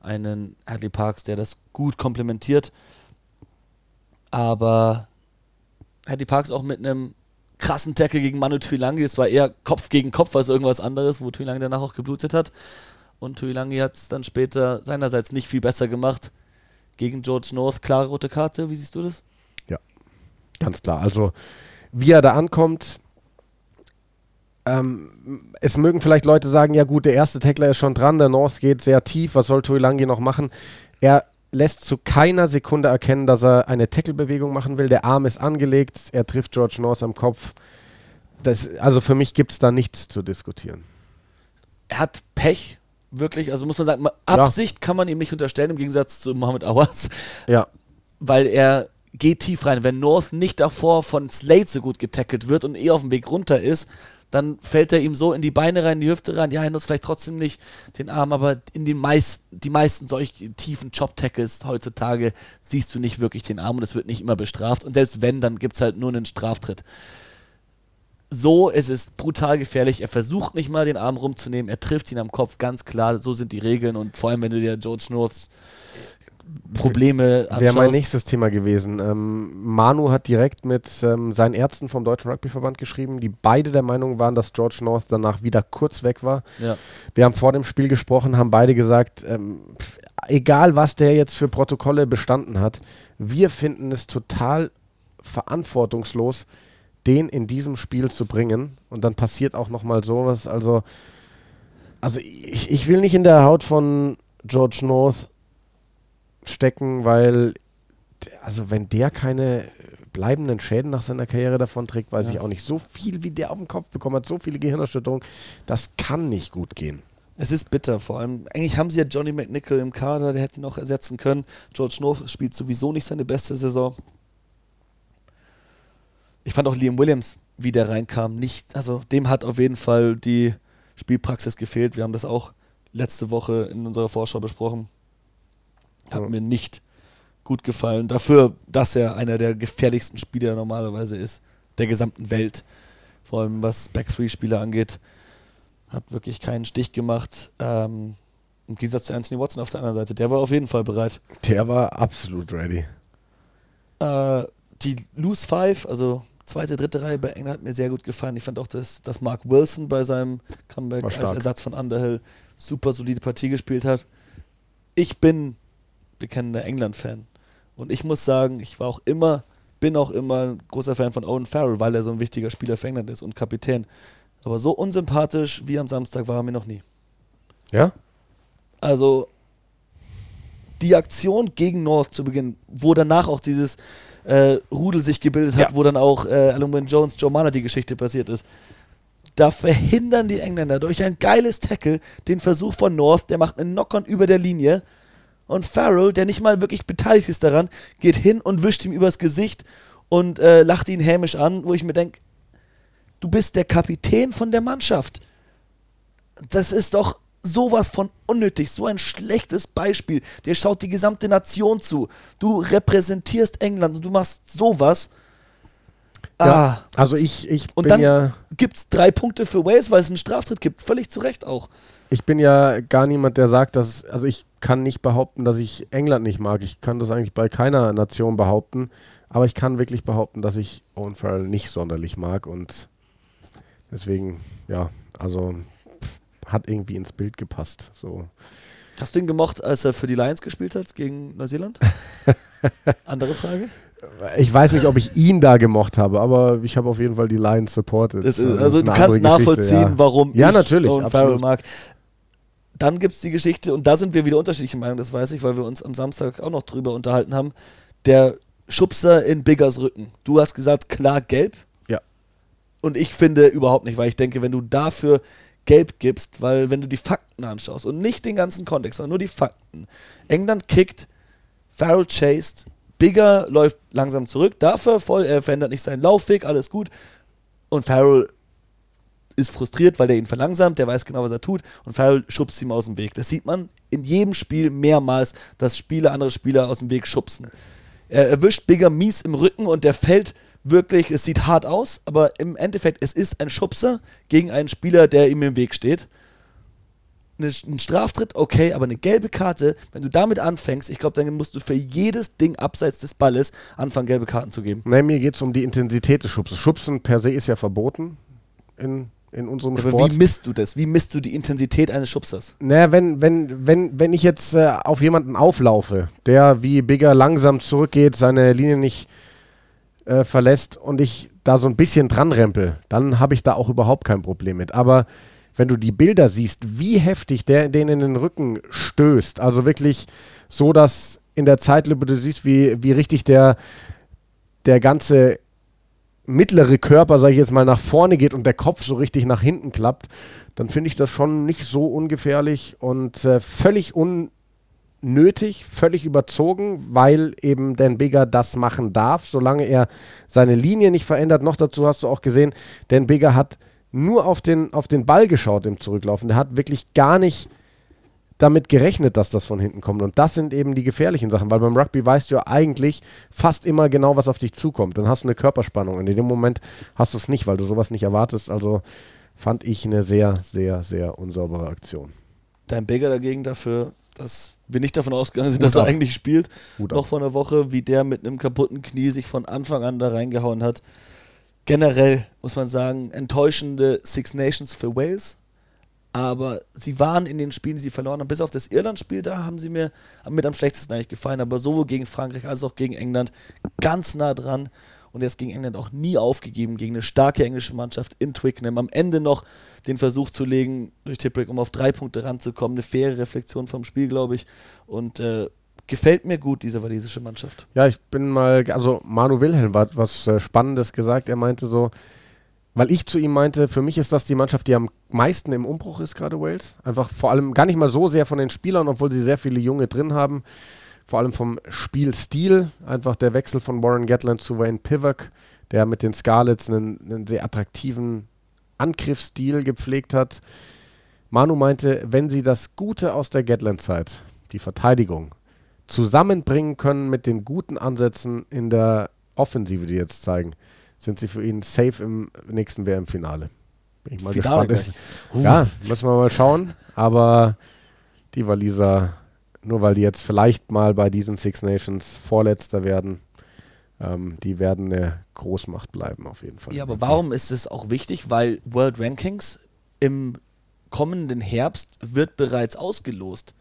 einen Hadley Parks, der das gut komplementiert. Aber Hadley Parks auch mit einem krassen Tackle gegen Manu Tuilangi. Das war eher Kopf gegen Kopf als irgendwas anderes, wo Tuilangi danach auch geblutet hat. Und Tuilangi hat es dann später seinerseits nicht viel besser gemacht. Gegen George North, klare rote Karte. Wie siehst du das? Ja, ganz klar. Also, wie er da ankommt, ähm, es mögen vielleicht Leute sagen, ja gut, der erste Tackler ist schon dran, der North geht sehr tief, was soll Tuilangi noch machen? Er lässt zu keiner Sekunde erkennen, dass er eine Tackle-Bewegung machen will. Der Arm ist angelegt, er trifft George North am Kopf. Das, also für mich gibt es da nichts zu diskutieren. Er hat Pech, wirklich. Also muss man sagen, Absicht ja. kann man ihm nicht unterstellen, im Gegensatz zu Mohammed Awas. Ja. Weil er geht tief rein. Wenn North nicht davor von Slade so gut getackelt wird und eh auf dem Weg runter ist, dann fällt er ihm so in die Beine rein, in die Hüfte rein. Ja, er nutzt vielleicht trotzdem nicht den Arm, aber in den meisten, die meisten solchen tiefen Chop-Tackles heutzutage siehst du nicht wirklich den Arm und es wird nicht immer bestraft. Und selbst wenn, dann gibt es halt nur einen Straftritt. So ist es brutal gefährlich. Er versucht nicht mal den Arm rumzunehmen, er trifft ihn am Kopf, ganz klar. So sind die Regeln und vor allem, wenn du dir George Norths Probleme Wäre mein nächstes Thema gewesen. Ähm, Manu hat direkt mit ähm, seinen Ärzten vom Deutschen Rugbyverband geschrieben, die beide der Meinung waren, dass George North danach wieder kurz weg war. Ja. Wir haben vor dem Spiel gesprochen, haben beide gesagt, ähm, egal was der jetzt für Protokolle bestanden hat, wir finden es total verantwortungslos, den in diesem Spiel zu bringen. Und dann passiert auch nochmal sowas. Also, also ich, ich will nicht in der Haut von George North stecken, weil also wenn der keine bleibenden Schäden nach seiner Karriere davon trägt, weiß ja. ich auch nicht. So viel, wie der auf den Kopf bekommen hat, so viele Gehirnerschütterungen, das kann nicht gut gehen. Es ist bitter, vor allem, eigentlich haben sie ja Johnny McNichol im Kader, der hätte ihn noch ersetzen können. George North spielt sowieso nicht seine beste Saison. Ich fand auch Liam Williams, wie der reinkam, nicht, also dem hat auf jeden Fall die Spielpraxis gefehlt. Wir haben das auch letzte Woche in unserer Vorschau besprochen hat mir nicht gut gefallen. Dafür, dass er einer der gefährlichsten Spieler normalerweise ist, der gesamten Welt. Vor allem was Back-Three-Spieler angeht. Hat wirklich keinen Stich gemacht. Ähm, Im Gegensatz zu Anthony Watson auf der anderen Seite. Der war auf jeden Fall bereit. Der war absolut ready. Äh, die Loose Five, also zweite, dritte Reihe bei England hat mir sehr gut gefallen. Ich fand auch, dass, dass Mark Wilson bei seinem Comeback als Ersatz von Underhill super solide Partie gespielt hat. Ich bin bekennender England-Fan. Und ich muss sagen, ich war auch immer, bin auch immer ein großer Fan von Owen Farrell, weil er so ein wichtiger Spieler für England ist und Kapitän. Aber so unsympathisch wie am Samstag war er mir noch nie. Ja? Also die Aktion gegen North zu Beginn, wo danach auch dieses äh, Rudel sich gebildet hat, ja. wo dann auch äh, Alan Jones, Joe Mana die Geschichte passiert ist. Da verhindern die Engländer durch ein geiles Tackle den Versuch von North, der macht einen Knock-on über der Linie und Farrell, der nicht mal wirklich beteiligt ist daran, geht hin und wischt ihm übers Gesicht und äh, lacht ihn hämisch an, wo ich mir denke, du bist der Kapitän von der Mannschaft. Das ist doch sowas von unnötig, so ein schlechtes Beispiel. Der schaut die gesamte Nation zu. Du repräsentierst England und du machst sowas. Ja, ah. Also ich, ich und dann ja gibt es drei Punkte für Wales, weil es einen Straftritt gibt. Völlig zu Recht auch. Ich bin ja gar niemand, der sagt, dass, also ich kann nicht behaupten, dass ich England nicht mag. Ich kann das eigentlich bei keiner Nation behaupten. Aber ich kann wirklich behaupten, dass ich Owen Farrell nicht sonderlich mag. Und deswegen, ja, also hat irgendwie ins Bild gepasst. So. Hast du ihn gemocht, als er für die Lions gespielt hat gegen Neuseeland? Andere Frage? Ich weiß nicht, ob ich ihn da gemocht habe, aber ich habe auf jeden Fall die Lions supported. Ist, also du kannst nachvollziehen, ja. warum ja, ich natürlich, Owen Farrell mag dann gibt es die Geschichte, und da sind wir wieder unterschiedliche Meinungen, das weiß ich, weil wir uns am Samstag auch noch drüber unterhalten haben. Der Schubser in Biggers Rücken. Du hast gesagt, klar gelb. Ja. Und ich finde überhaupt nicht, weil ich denke, wenn du dafür gelb gibst, weil wenn du die Fakten anschaust und nicht den ganzen Kontext, sondern nur die Fakten. England kickt, Farrell chased, Bigger läuft langsam zurück, dafür voll, er verändert nicht seinen Laufweg, alles gut. Und Farrell ist frustriert, weil der ihn verlangsamt, der weiß genau, was er tut und Farrell schubst ihm aus dem Weg. Das sieht man in jedem Spiel mehrmals, dass Spieler andere Spieler aus dem Weg schubsen. Er erwischt Bigger mies im Rücken und der fällt wirklich, es sieht hart aus, aber im Endeffekt, es ist ein Schubser gegen einen Spieler, der ihm im Weg steht. Ein Straftritt, okay, aber eine gelbe Karte, wenn du damit anfängst, ich glaube, dann musst du für jedes Ding abseits des Balles anfangen, gelbe Karten zu geben. Nein, mir geht es um die Intensität des Schubses. Schubsen per se ist ja verboten in in unserem Aber Sport. wie misst du das? Wie misst du die Intensität eines Schubsers? Naja, wenn, wenn, wenn, wenn ich jetzt äh, auf jemanden auflaufe, der wie Bigger langsam zurückgeht, seine Linie nicht äh, verlässt und ich da so ein bisschen dran rempel, dann habe ich da auch überhaupt kein Problem mit. Aber wenn du die Bilder siehst, wie heftig der den in den Rücken stößt, also wirklich so, dass in der Zeitlupe du siehst, wie, wie richtig der, der ganze mittlere Körper, sage ich jetzt mal, nach vorne geht und der Kopf so richtig nach hinten klappt, dann finde ich das schon nicht so ungefährlich und äh, völlig unnötig, völlig überzogen, weil eben Dan Bigger das machen darf, solange er seine Linie nicht verändert. Noch dazu hast du auch gesehen, Dan Bigger hat nur auf den, auf den Ball geschaut im Zurücklaufen. Der hat wirklich gar nicht damit gerechnet, dass das von hinten kommt. Und das sind eben die gefährlichen Sachen, weil beim Rugby weißt du ja eigentlich fast immer genau, was auf dich zukommt. Dann hast du eine Körperspannung und in dem Moment hast du es nicht, weil du sowas nicht erwartest. Also fand ich eine sehr, sehr, sehr unsaubere Aktion. Dein Bigger dagegen dafür, dass wir nicht davon ausgegangen sind, dass er eigentlich spielt, Gut noch vor einer Woche, wie der mit einem kaputten Knie sich von Anfang an da reingehauen hat. Generell muss man sagen, enttäuschende Six Nations für Wales aber sie waren in den Spielen, die sie verloren haben, bis auf das Irland-Spiel, da haben sie mir mit am schlechtesten eigentlich gefallen, aber sowohl gegen Frankreich als auch gegen England ganz nah dran und jetzt gegen England auch nie aufgegeben, gegen eine starke englische Mannschaft in Twickenham. Am Ende noch den Versuch zu legen durch Tipperick, um auf drei Punkte ranzukommen. Eine faire Reflexion vom Spiel, glaube ich. Und äh, gefällt mir gut, diese walisische Mannschaft. Ja, ich bin mal, also Manu Wilhelm hat was äh, Spannendes gesagt. Er meinte so, weil ich zu ihm meinte, für mich ist das die Mannschaft, die am meisten im Umbruch ist, gerade Wales. Einfach vor allem gar nicht mal so sehr von den Spielern, obwohl sie sehr viele Junge drin haben. Vor allem vom Spielstil. Einfach der Wechsel von Warren Gatland zu Wayne Pivak, der mit den Scarlets einen, einen sehr attraktiven Angriffsstil gepflegt hat. Manu meinte, wenn sie das Gute aus der Gatland-Zeit, die Verteidigung, zusammenbringen können mit den guten Ansätzen in der Offensive, die jetzt zeigen, sind sie für ihn safe im nächsten WM-Finale. Bin ich mal Finale gespannt. Ist, ja, müssen wir mal schauen. Aber die Waliser, nur weil die jetzt vielleicht mal bei diesen Six Nations Vorletzter werden, ähm, die werden eine Großmacht bleiben auf jeden Fall. Ja, aber warum ist es auch wichtig? Weil World Rankings im kommenden Herbst wird bereits ausgelost.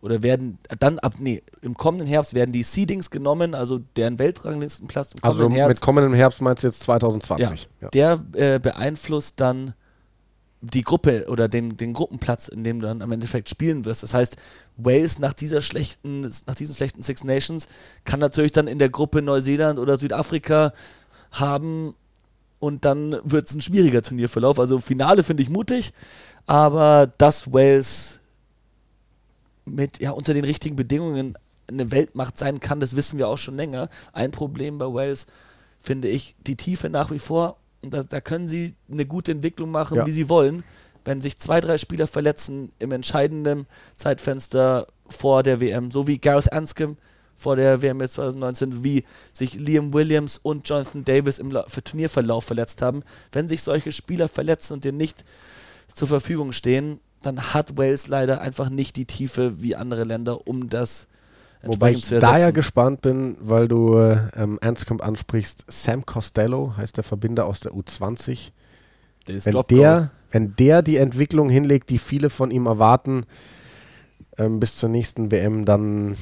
Oder werden dann ab, nee, im kommenden Herbst werden die Seedings genommen, also deren Weltranglistenplatz im Also kommenden Herbst. mit kommendem Herbst meinst du jetzt 2020? Ja. Der äh, beeinflusst dann die Gruppe oder den, den Gruppenplatz, in dem du dann am Endeffekt spielen wirst. Das heißt, Wales nach dieser schlechten, nach diesen schlechten Six Nations kann natürlich dann in der Gruppe Neuseeland oder Südafrika haben und dann wird es ein schwieriger Turnierverlauf. Also Finale finde ich mutig, aber dass Wales mit ja unter den richtigen Bedingungen eine Weltmacht sein kann, das wissen wir auch schon länger. Ein Problem bei Wales finde ich die Tiefe nach wie vor. Und da, da können sie eine gute Entwicklung machen, Ja. wie sie wollen. Wenn sich zwei, drei Spieler verletzen im entscheidenden Zeitfenster vor der WM, so wie Gareth Anscombe vor der WM jetzt 2019, wie sich Liam Williams und Jonathan Davis im La- Turnierverlauf verletzt haben. Wenn sich solche Spieler verletzen und dir nicht zur Verfügung stehen, dann hat Wales leider einfach nicht die Tiefe wie andere Länder, um das Wobei entsprechend ich da ja gespannt bin, weil du äh, ähm, Anscombe ansprichst. Sam Costello heißt der Verbinder aus der U20. Der ist Wenn Drop der, wenn der die Entwicklung hinlegt, die viele von ihm erwarten, ähm, bis zur nächsten WM, dann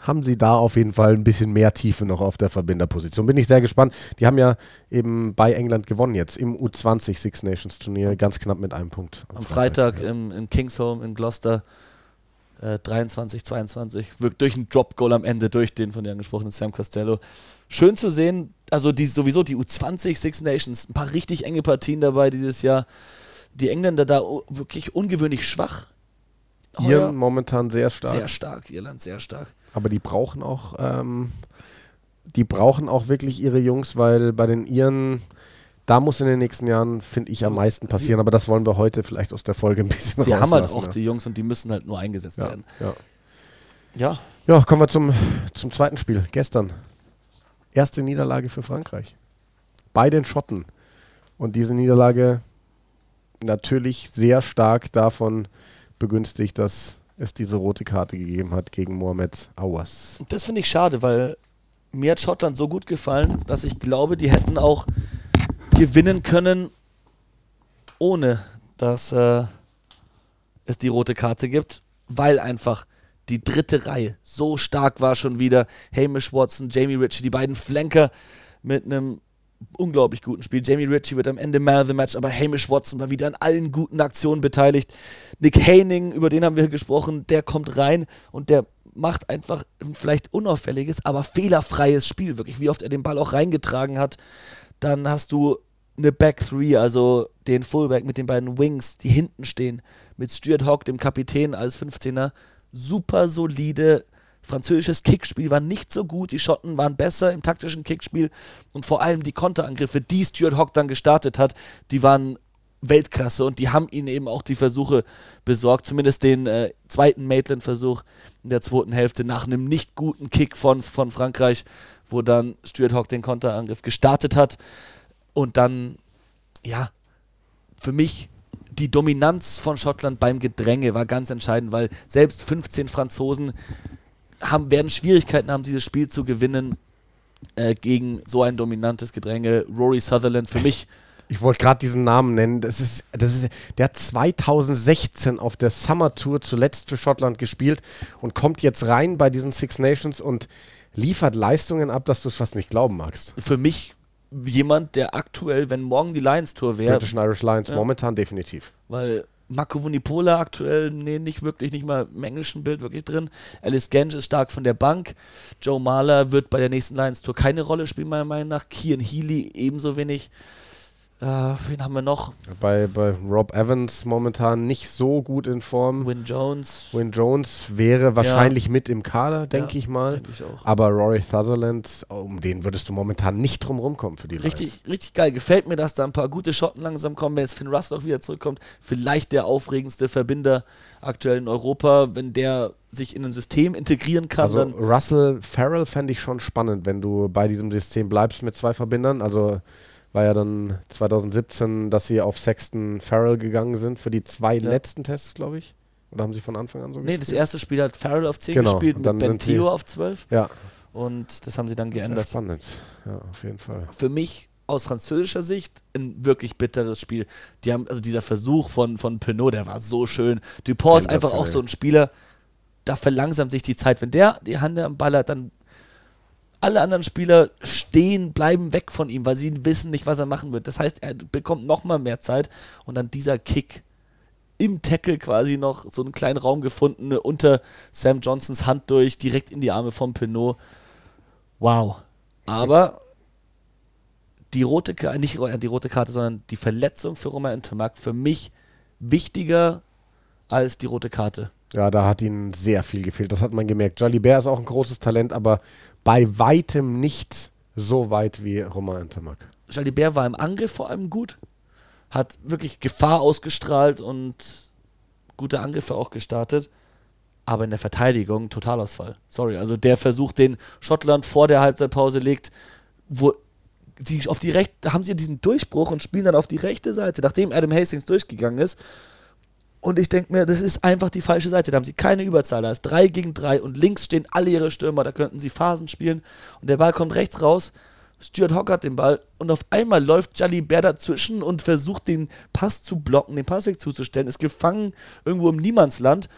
haben sie da auf jeden Fall ein bisschen mehr Tiefe noch auf der Verbinderposition. Bin ich sehr gespannt. Die haben ja eben bei England gewonnen jetzt im U20 Six Nations Turnier, ganz knapp mit einem Punkt. Am Freitag ja. im, in Kingsholm in Gloucester äh, 23, 22, wirkt durch ein Drop-Goal am Ende, durch den von dir angesprochenen Sam Costello. Schön zu sehen, also die, sowieso die U20 Six Nations, ein paar richtig enge Partien dabei dieses Jahr. Die Engländer da wirklich ungewöhnlich schwach. Heuer momentan sehr stark. sehr stark, Irland sehr stark. Aber die brauchen auch, ähm, die brauchen auch wirklich ihre Jungs, weil bei den Iren, da muss in den nächsten Jahren, finde ich, am meisten Sie- passieren. aber das wollen wir heute vielleicht aus der Folge ein bisschen Sie haben halt auch die Jungs und die müssen halt nur eingesetzt ja. werden. Ja. Ja, ja, kommen wir zum, zum zweiten Spiel. Gestern. Erste Niederlage für Frankreich. Bei den Schotten. Und diese Niederlage natürlich sehr stark davon begünstigt, dass es diese rote Karte gegeben hat gegen Mohamed Awas. Das finde ich schade, weil mir hat Schottland so gut gefallen, dass ich glaube, die hätten auch gewinnen können, ohne dass äh, es die rote Karte gibt, weil einfach die dritte Reihe so stark war schon wieder. Hamish Watson, Jamie Ritchie, die beiden Flanker mit einem unglaublich guten Spiel. Jamie Ritchie wird am Ende Man of the Match, aber Hamish Watson war wieder an allen guten Aktionen beteiligt. Nick Haining, über den haben wir gesprochen, der kommt rein und der macht einfach ein vielleicht unauffälliges, aber fehlerfreies Spiel, wirklich, wie oft er den Ball auch reingetragen hat. Dann hast du eine Back Three, also den Fullback mit den beiden Wings, die hinten stehen, mit Stuart Hawk, dem Kapitän als 15er. Super solide. Französisches Kickspiel war nicht so gut. Die Schotten waren besser im taktischen Kickspiel und vor allem die Konterangriffe, die Stuart Hawk dann gestartet hat, die waren Weltklasse und die haben ihnen eben auch die Versuche besorgt, zumindest den äh, zweiten Maitland-Versuch in der zweiten Hälfte nach einem nicht guten Kick von, von Frankreich, wo dann Stuart Hawk den Konterangriff gestartet hat und dann, ja, für mich die Dominanz von Schottland beim Gedränge war ganz entscheidend, weil selbst 15 Franzosen haben, werden Schwierigkeiten haben, dieses Spiel zu gewinnen äh, gegen so ein dominantes Gedränge. Rory Sutherland für mich Ich wollte gerade diesen Namen nennen. Das ist, das ist, der hat 2016 auf der Summer Tour zuletzt für Schottland gespielt und kommt jetzt rein bei diesen Six Nations und liefert Leistungen ab, dass du es fast nicht glauben magst. für mich jemand, der aktuell, wenn morgen die Lions Tour wäre, British Irish Lions Ja. momentan definitiv. weil Marco Vunipola aktuell, nee, nicht wirklich, nicht mal im englischen Bild wirklich drin. Alice Genge ist stark von der Bank. Joe Mahler wird bei der nächsten Lions Tour keine Rolle spielen, meiner Meinung nach. Kian Healy ebenso wenig. Äh, wen haben wir noch? Bei, bei Rob Evans momentan nicht so gut in Form. Win Jones. Win Jones wäre wahrscheinlich mit im Kader, denke Ja, ich mal. Denke ich auch. Aber Rory Sutherland, um den würdest du momentan nicht drum rumkommen für die Lions. Richtig, richtig geil. Gefällt mir, dass da ein paar gute Schotten langsam kommen. Wenn jetzt Finn Russell auch wieder zurückkommt, vielleicht der aufregendste Verbinder aktuell in Europa. Wenn der sich in ein System integrieren kann. Also dann Russell Farrell fände ich schon spannend, wenn du bei diesem System bleibst mit zwei Verbindern. Also war ja dann 2017, dass sie auf Sexton Farrell gegangen sind für die zwei Ja. letzten Tests, glaube ich. Oder haben sie von Anfang an so nee, das gespielt? erste Spiel hat Farrell auf 10 Genau, gespielt, und mit dann Ben sie- Theo auf 12 Ja, und das haben sie dann geändert. spannend. Ja, auf jeden Fall. Für mich aus französischer Sicht ein wirklich bitteres Spiel. Die haben, also dieser Versuch von, von Pinot, der war so schön. Dupont ist einfach auch so ein Spieler, da verlangsamt sich die Zeit. Wenn der die Hand am Ball hat, dann alle anderen Spieler stehen, bleiben weg von ihm, weil sie wissen nicht, was er machen wird. Das heißt, er bekommt nochmal mehr Zeit und dann dieser Kick im Tackle quasi noch so einen kleinen Raum gefunden, unter Sam Johnsons Hand durch, direkt in die Arme von Pinot. Wow. Aber die rote Karte, nicht die rote Karte, sondern die Verletzung für Romain Intermark für mich wichtiger als die rote Karte. Ja, da hat ihnen sehr viel gefehlt. Das hat man gemerkt. Jalibert ist auch ein großes Talent, aber bei weitem nicht so weit wie Romain Intermark. Jalibert war im Angriff vor allem gut, hat wirklich Gefahr ausgestrahlt und gute Angriffe auch gestartet. Aber in der Verteidigung Totalausfall. Sorry, also der Versuch, den Schottland vor der Halbzeitpause legt, wo sie auf die rechte, haben sie diesen Durchbruch und spielen dann auf die rechte Seite, nachdem Adam Hastings durchgegangen ist. Und ich denke mir, das ist einfach die falsche Seite. Da haben sie keine Überzahl. Da ist 3 gegen 3 und links stehen alle ihre Stürmer. Da könnten sie Phasen spielen. Und der Ball kommt rechts raus. Stuart Hawk hat den Ball und auf einmal läuft Jalibert dazwischen und versucht den Pass zu blocken, den Passweg zuzustellen, ist gefangen irgendwo im Niemandsland.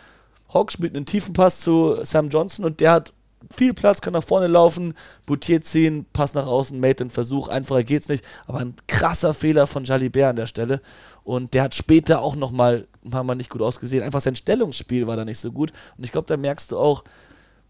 Hawk spielt einen tiefen Pass zu Sam Johnson und der hat viel Platz, kann nach vorne laufen, Boutier ziehen, Pass nach außen, Mate den Versuch, einfacher geht's nicht, aber ein krasser Fehler von Jalibert an der Stelle und der hat später auch nochmal ein paar Mal nicht gut ausgesehen, einfach sein Stellungsspiel war da nicht so gut und ich glaube, da merkst du auch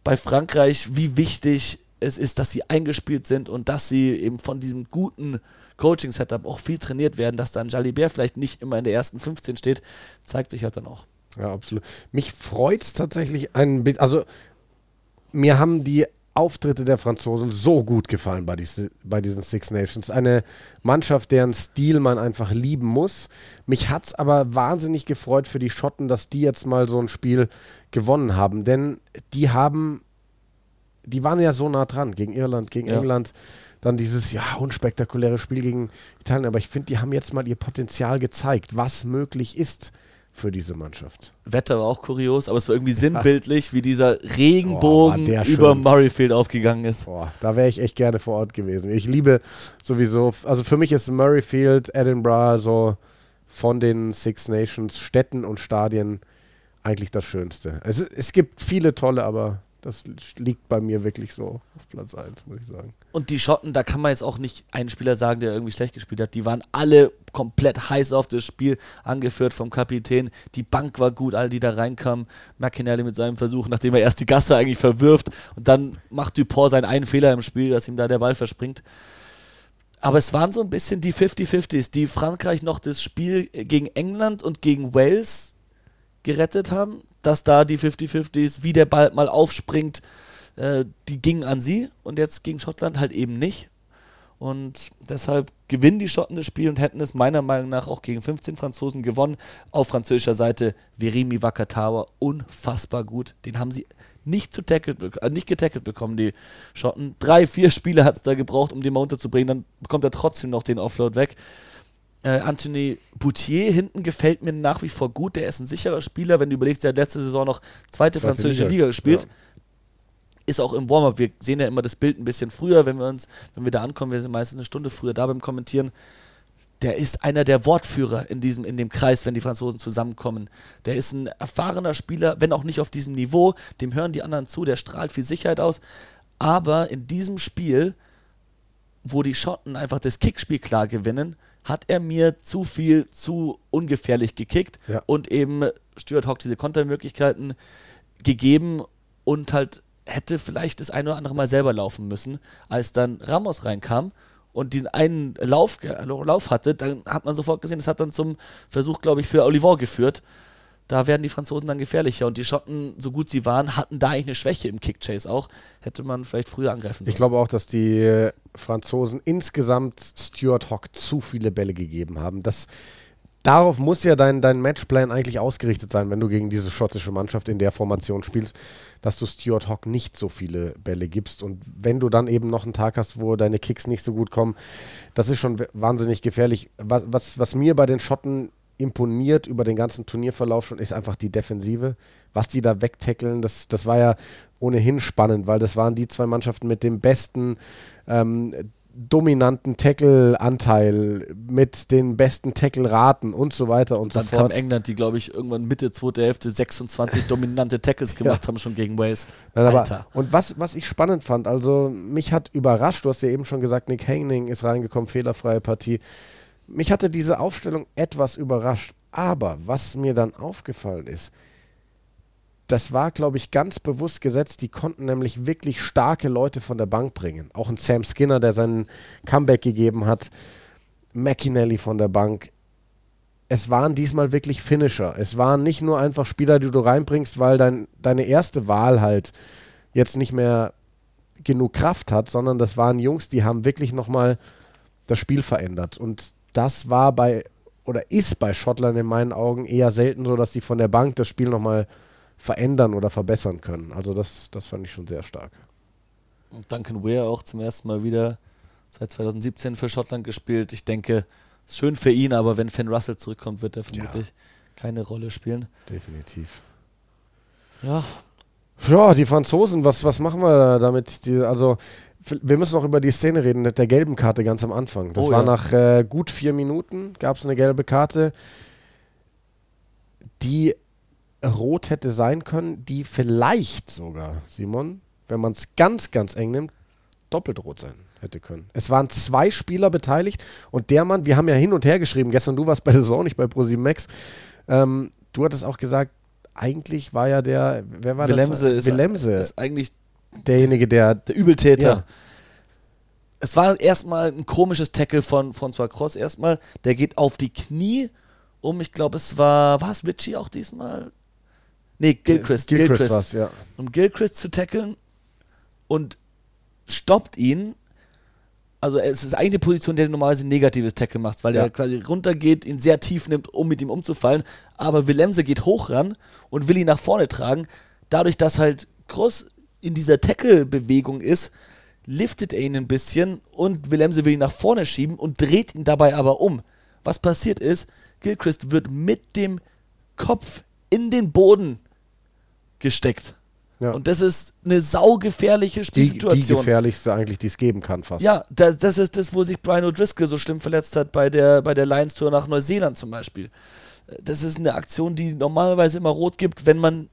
bei Frankreich, wie wichtig es ist, dass sie eingespielt sind und dass sie eben von diesem guten Coaching-Setup auch viel trainiert werden, dass dann Jalibert vielleicht nicht immer in der ersten 15 steht, zeigt sich halt dann auch. Ja, absolut. Mich freut es tatsächlich ein bisschen. Also, mir haben die Auftritte der Franzosen so gut gefallen bei, diese, bei diesen Six Nations. Eine Mannschaft, deren Stil man einfach lieben muss. Mich hat es aber wahnsinnig gefreut für die Schotten, dass die jetzt mal so ein Spiel gewonnen haben. Denn die haben, die waren ja so nah dran gegen Irland, gegen Ja. England. Dann dieses, ja, unspektakuläre Spiel gegen Italien. Aber ich finde, die haben jetzt mal ihr Potenzial gezeigt, was möglich ist für diese Mannschaft. Wetter war auch kurios, aber es war irgendwie sinnbildlich, wie dieser Oh, Regenbogen der über. Murrayfield aufgegangen ist. Boah, da wäre ich echt gerne vor Ort gewesen. Ich liebe sowieso, also für mich ist Murrayfield, Edinburgh so von den Six Nations Städten und Stadien eigentlich das Schönste. Es, es gibt viele tolle, aber das liegt bei mir wirklich so auf Platz 1, muss ich sagen. Und die Schotten, da kann man jetzt auch nicht einen Spieler sagen, der irgendwie schlecht gespielt hat. Die waren alle komplett heiß auf das Spiel, angeführt vom Kapitän. Die Bank war gut, alle, die da reinkamen. McInerney mit seinem Versuch, nachdem er erst die Gasse eigentlich verwirft und dann macht Dupont seinen einen Fehler im Spiel, dass ihm da der Ball verspringt. Aber es waren so ein bisschen die 50-50s, die Frankreich noch das Spiel gegen England und gegen Wales gerettet haben, dass da die 50-50s, wie der Ball mal aufspringt, äh, die gingen an sie und jetzt gegen Schottland halt eben nicht. Und deshalb gewinnen die Schotten das Spiel und hätten es meiner Meinung nach auch gegen 15 Franzosen gewonnen. Auf französischer Seite Verimi Wakatawa, unfassbar gut. Den haben sie nicht, zu tackelt, bek- äh, nicht getackelt bekommen, die Schotten. Drei, vier Spiele hat es da gebraucht, um den mal unterzubringen. Dann bekommt er trotzdem noch den Offload weg. Äh, Anthony Boutier hinten gefällt mir nach wie vor gut. Der ist ein sicherer Spieler. Wenn du überlegst, der hat letzte Saison noch zweite, Zweite französische Liga, Liga, gespielt. ja. Ist auch im Warm-up. Wir sehen ja immer das Bild ein bisschen früher, wenn wir uns, wenn wir da ankommen. Wir sind meistens eine Stunde früher da beim Kommentieren. Der ist einer der Wortführer in diesem, in dem Kreis, wenn die Franzosen zusammenkommen. Der ist ein erfahrener Spieler, wenn auch nicht auf diesem Niveau. Dem hören die anderen zu. Der strahlt viel Sicherheit aus. Aber in diesem Spiel wo die Schotten einfach das Kickspiel klar gewinnen, hat er mir zu viel, zu ungefährlich gekickt Ja. und eben Stuart Hawk diese Kontermöglichkeiten gegeben und halt hätte vielleicht das ein oder andere Mal selber laufen müssen, als dann Ramos reinkam und diesen einen Lauf, Lauf hatte, dann hat man sofort gesehen, das hat dann zum Versuch, glaube ich, für Olivon geführt. Da werden die Franzosen dann gefährlicher und die Schotten, so gut sie waren, hatten da eigentlich eine Schwäche im Kickchase auch. Hätte man vielleicht früher angreifen sollen. Ich glaube auch, dass die Franzosen insgesamt Stuart Hawk zu viele Bälle gegeben haben. Das, darauf muss ja dein, dein Matchplan eigentlich ausgerichtet sein, wenn du gegen diese schottische Mannschaft in der Formation spielst, dass du Stuart Hawk nicht so viele Bälle gibst. Und wenn du dann eben noch einen Tag hast, wo deine Kicks nicht so gut kommen, das ist schon wahnsinnig gefährlich. Was, was, was mir bei den Schotten imponiert über den ganzen Turnierverlauf schon, ist einfach die Defensive. Was die da wegtackeln, das, das war ja ohnehin spannend, weil das waren die zwei Mannschaften mit dem besten ähm, dominanten Tackle-Anteil, mit den besten Tackle-Raten und so weiter und, und dann so fort. Dann kam England, die glaube ich irgendwann Mitte zweite Hälfte 26 dominante Tackles gemacht ja. haben schon gegen Wales. Nein, aber, und was, was ich spannend fand, also mich hat überrascht, du hast ja eben schon gesagt, Nick Hangning ist reingekommen, fehlerfreie Partie. Mich hatte diese Aufstellung etwas überrascht, aber was mir dann aufgefallen ist, das war, glaube ich, ganz bewusst gesetzt. Die konnten nämlich wirklich starke Leute von der Bank bringen. Auch ein Sam Skinner, der seinen Comeback gegeben hat. McInally von der Bank. Es waren diesmal wirklich Finisher. Es waren nicht nur einfach Spieler, die du reinbringst, weil dein, deine erste Wahl halt jetzt nicht mehr genug Kraft hat, sondern das waren Jungs, die haben wirklich nochmal das Spiel verändert. Und das war bei, oder ist bei Schottland in meinen Augen eher selten so, dass die von der Bank das Spiel nochmal verändern oder verbessern können. Also das, das fand ich schon sehr stark. Und Duncan Weir auch zum ersten Mal wieder seit 2017 für Schottland gespielt. Ich denke, ist schön für ihn, aber wenn Finn Russell zurückkommt, wird er vermutlich ja. keine Rolle spielen. Definitiv. Ja. Ja, die Franzosen, was, was machen wir damit? Die, also, wir müssen noch über die Szene reden mit der gelben Karte ganz am Anfang. Das oh, war ja. nach äh, gut vier Minuten, gab es eine gelbe Karte, die rot hätte sein können, die vielleicht sogar, Simon, wenn man es ganz, ganz eng nimmt, doppelt rot sein hätte können. Es waren zwei Spieler beteiligt und der Mann, wir haben ja hin und her geschrieben, gestern du warst bei der Saison, nicht bei ProSieben Max, ähm, du hattest auch gesagt, eigentlich war ja der, wer war Willemse das? Ist, Willemse ist eigentlich derjenige, der, der Übeltäter. Ja. Es war erstmal ein komisches Tackle von François Cross erstmal, der geht auf die Knie um, ich glaube, es war, war es Richie auch diesmal? Nee, Gilchrist. Gilchrist, Gilchrist. Ja. Um Gilchrist zu tackeln und stoppt ihn. Also es ist eigentlich eine Position, der du normalerweise ein negatives Tackle machst, weil ja. er quasi runtergeht, ihn sehr tief nimmt, um mit ihm umzufallen. Aber Willemse geht hoch ran und will ihn nach vorne tragen. Dadurch, dass halt Cross in dieser Tackle-Bewegung ist, liftet er ihn ein bisschen und Willemse will ihn nach vorne schieben und dreht ihn dabei aber um. Was passiert ist, Gilchrist wird mit dem Kopf in den Boden gesteckt. Ja. Und das ist eine saugefährliche Spielsituation. Die, die gefährlichste eigentlich, die es geben kann fast. Ja, das, das, ist das, wo sich Brian O'Driscoll so schlimm verletzt hat bei der, bei der Lions-Tour nach Neuseeland zum Beispiel. Das ist eine Aktion, die normalerweise immer rot gibt, wenn man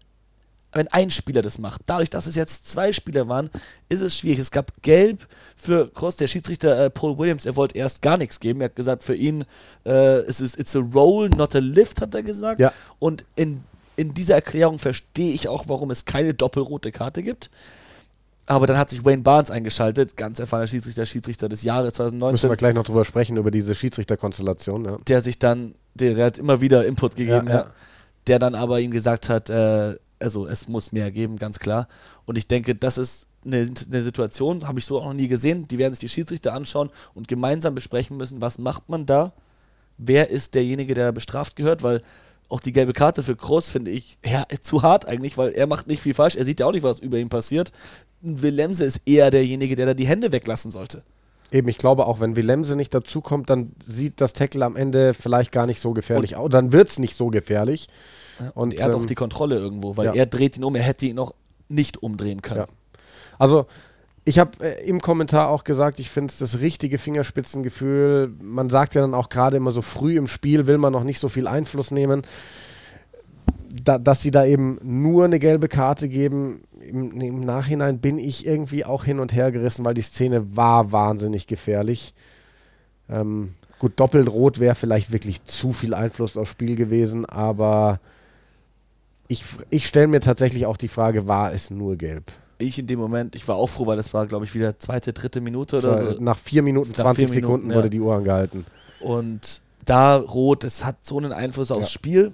wenn ein Spieler das macht. Dadurch, dass es jetzt zwei Spieler waren, ist es schwierig. Es gab Gelb für Cross, der Schiedsrichter äh, Paul Williams, er wollte erst gar nichts geben. Er hat gesagt, für ihn äh, es ist it's a roll, not a lift, hat er gesagt. Ja. Und in in dieser Erklärung verstehe ich auch, warum es keine doppelrote Karte gibt. Aber dann hat sich Wayne Barnes eingeschaltet, ganz erfahrener Schiedsrichter, Schiedsrichter des Jahres 2019. Müssen wir gleich noch drüber sprechen, über diese Schiedsrichterkonstellation. Ja. Der sich dann, der, der, hat immer wieder Input gegeben, ja, ja. der dann aber ihm gesagt hat, äh, also es muss mehr geben, ganz klar. Und ich denke, das ist eine, eine Situation, habe ich so auch noch nie gesehen. Die werden sich die Schiedsrichter anschauen und gemeinsam besprechen müssen, was macht man da? Wer ist derjenige, der bestraft gehört? Weil auch die gelbe Karte für Kroos finde ich ja, zu hart eigentlich, weil er macht nicht viel falsch. Er sieht ja auch nicht, was über ihn passiert. Willemse ist eher derjenige, der da die Hände weglassen sollte. Eben, ich glaube auch, wenn Willemse nicht dazukommt, dann sieht das Tackle am Ende vielleicht gar nicht so gefährlich aus. Dann wird es nicht so gefährlich. Und, und, er hat ähm, auch die Kontrolle irgendwo, weil ja. er dreht ihn um, er hätte ihn noch nicht umdrehen können. Ja. Also ich habe äh, im Kommentar auch gesagt, ich finde es das richtige Fingerspitzengefühl. Man sagt ja dann auch gerade immer so früh im Spiel, will man noch nicht so viel Einfluss nehmen. Da, dass sie da eben nur eine gelbe Karte geben, im, im, Nachhinein bin ich irgendwie auch hin und her gerissen, weil die Szene war wahnsinnig gefährlich. Ähm, gut, doppelt rot wäre vielleicht wirklich zu viel Einfluss aufs Spiel gewesen, aber ich, ich stelle mir tatsächlich auch die Frage, war es nur gelb? Ich in dem Moment, ich war auch froh, weil das war, glaube ich, wieder zweite, dritte Minute oder so. Nach vier Minuten, nach 20 vier Sekunden Minuten, wurde ja. die Uhr angehalten. Und da rot, das hat so einen Einfluss aufs ja. Spiel.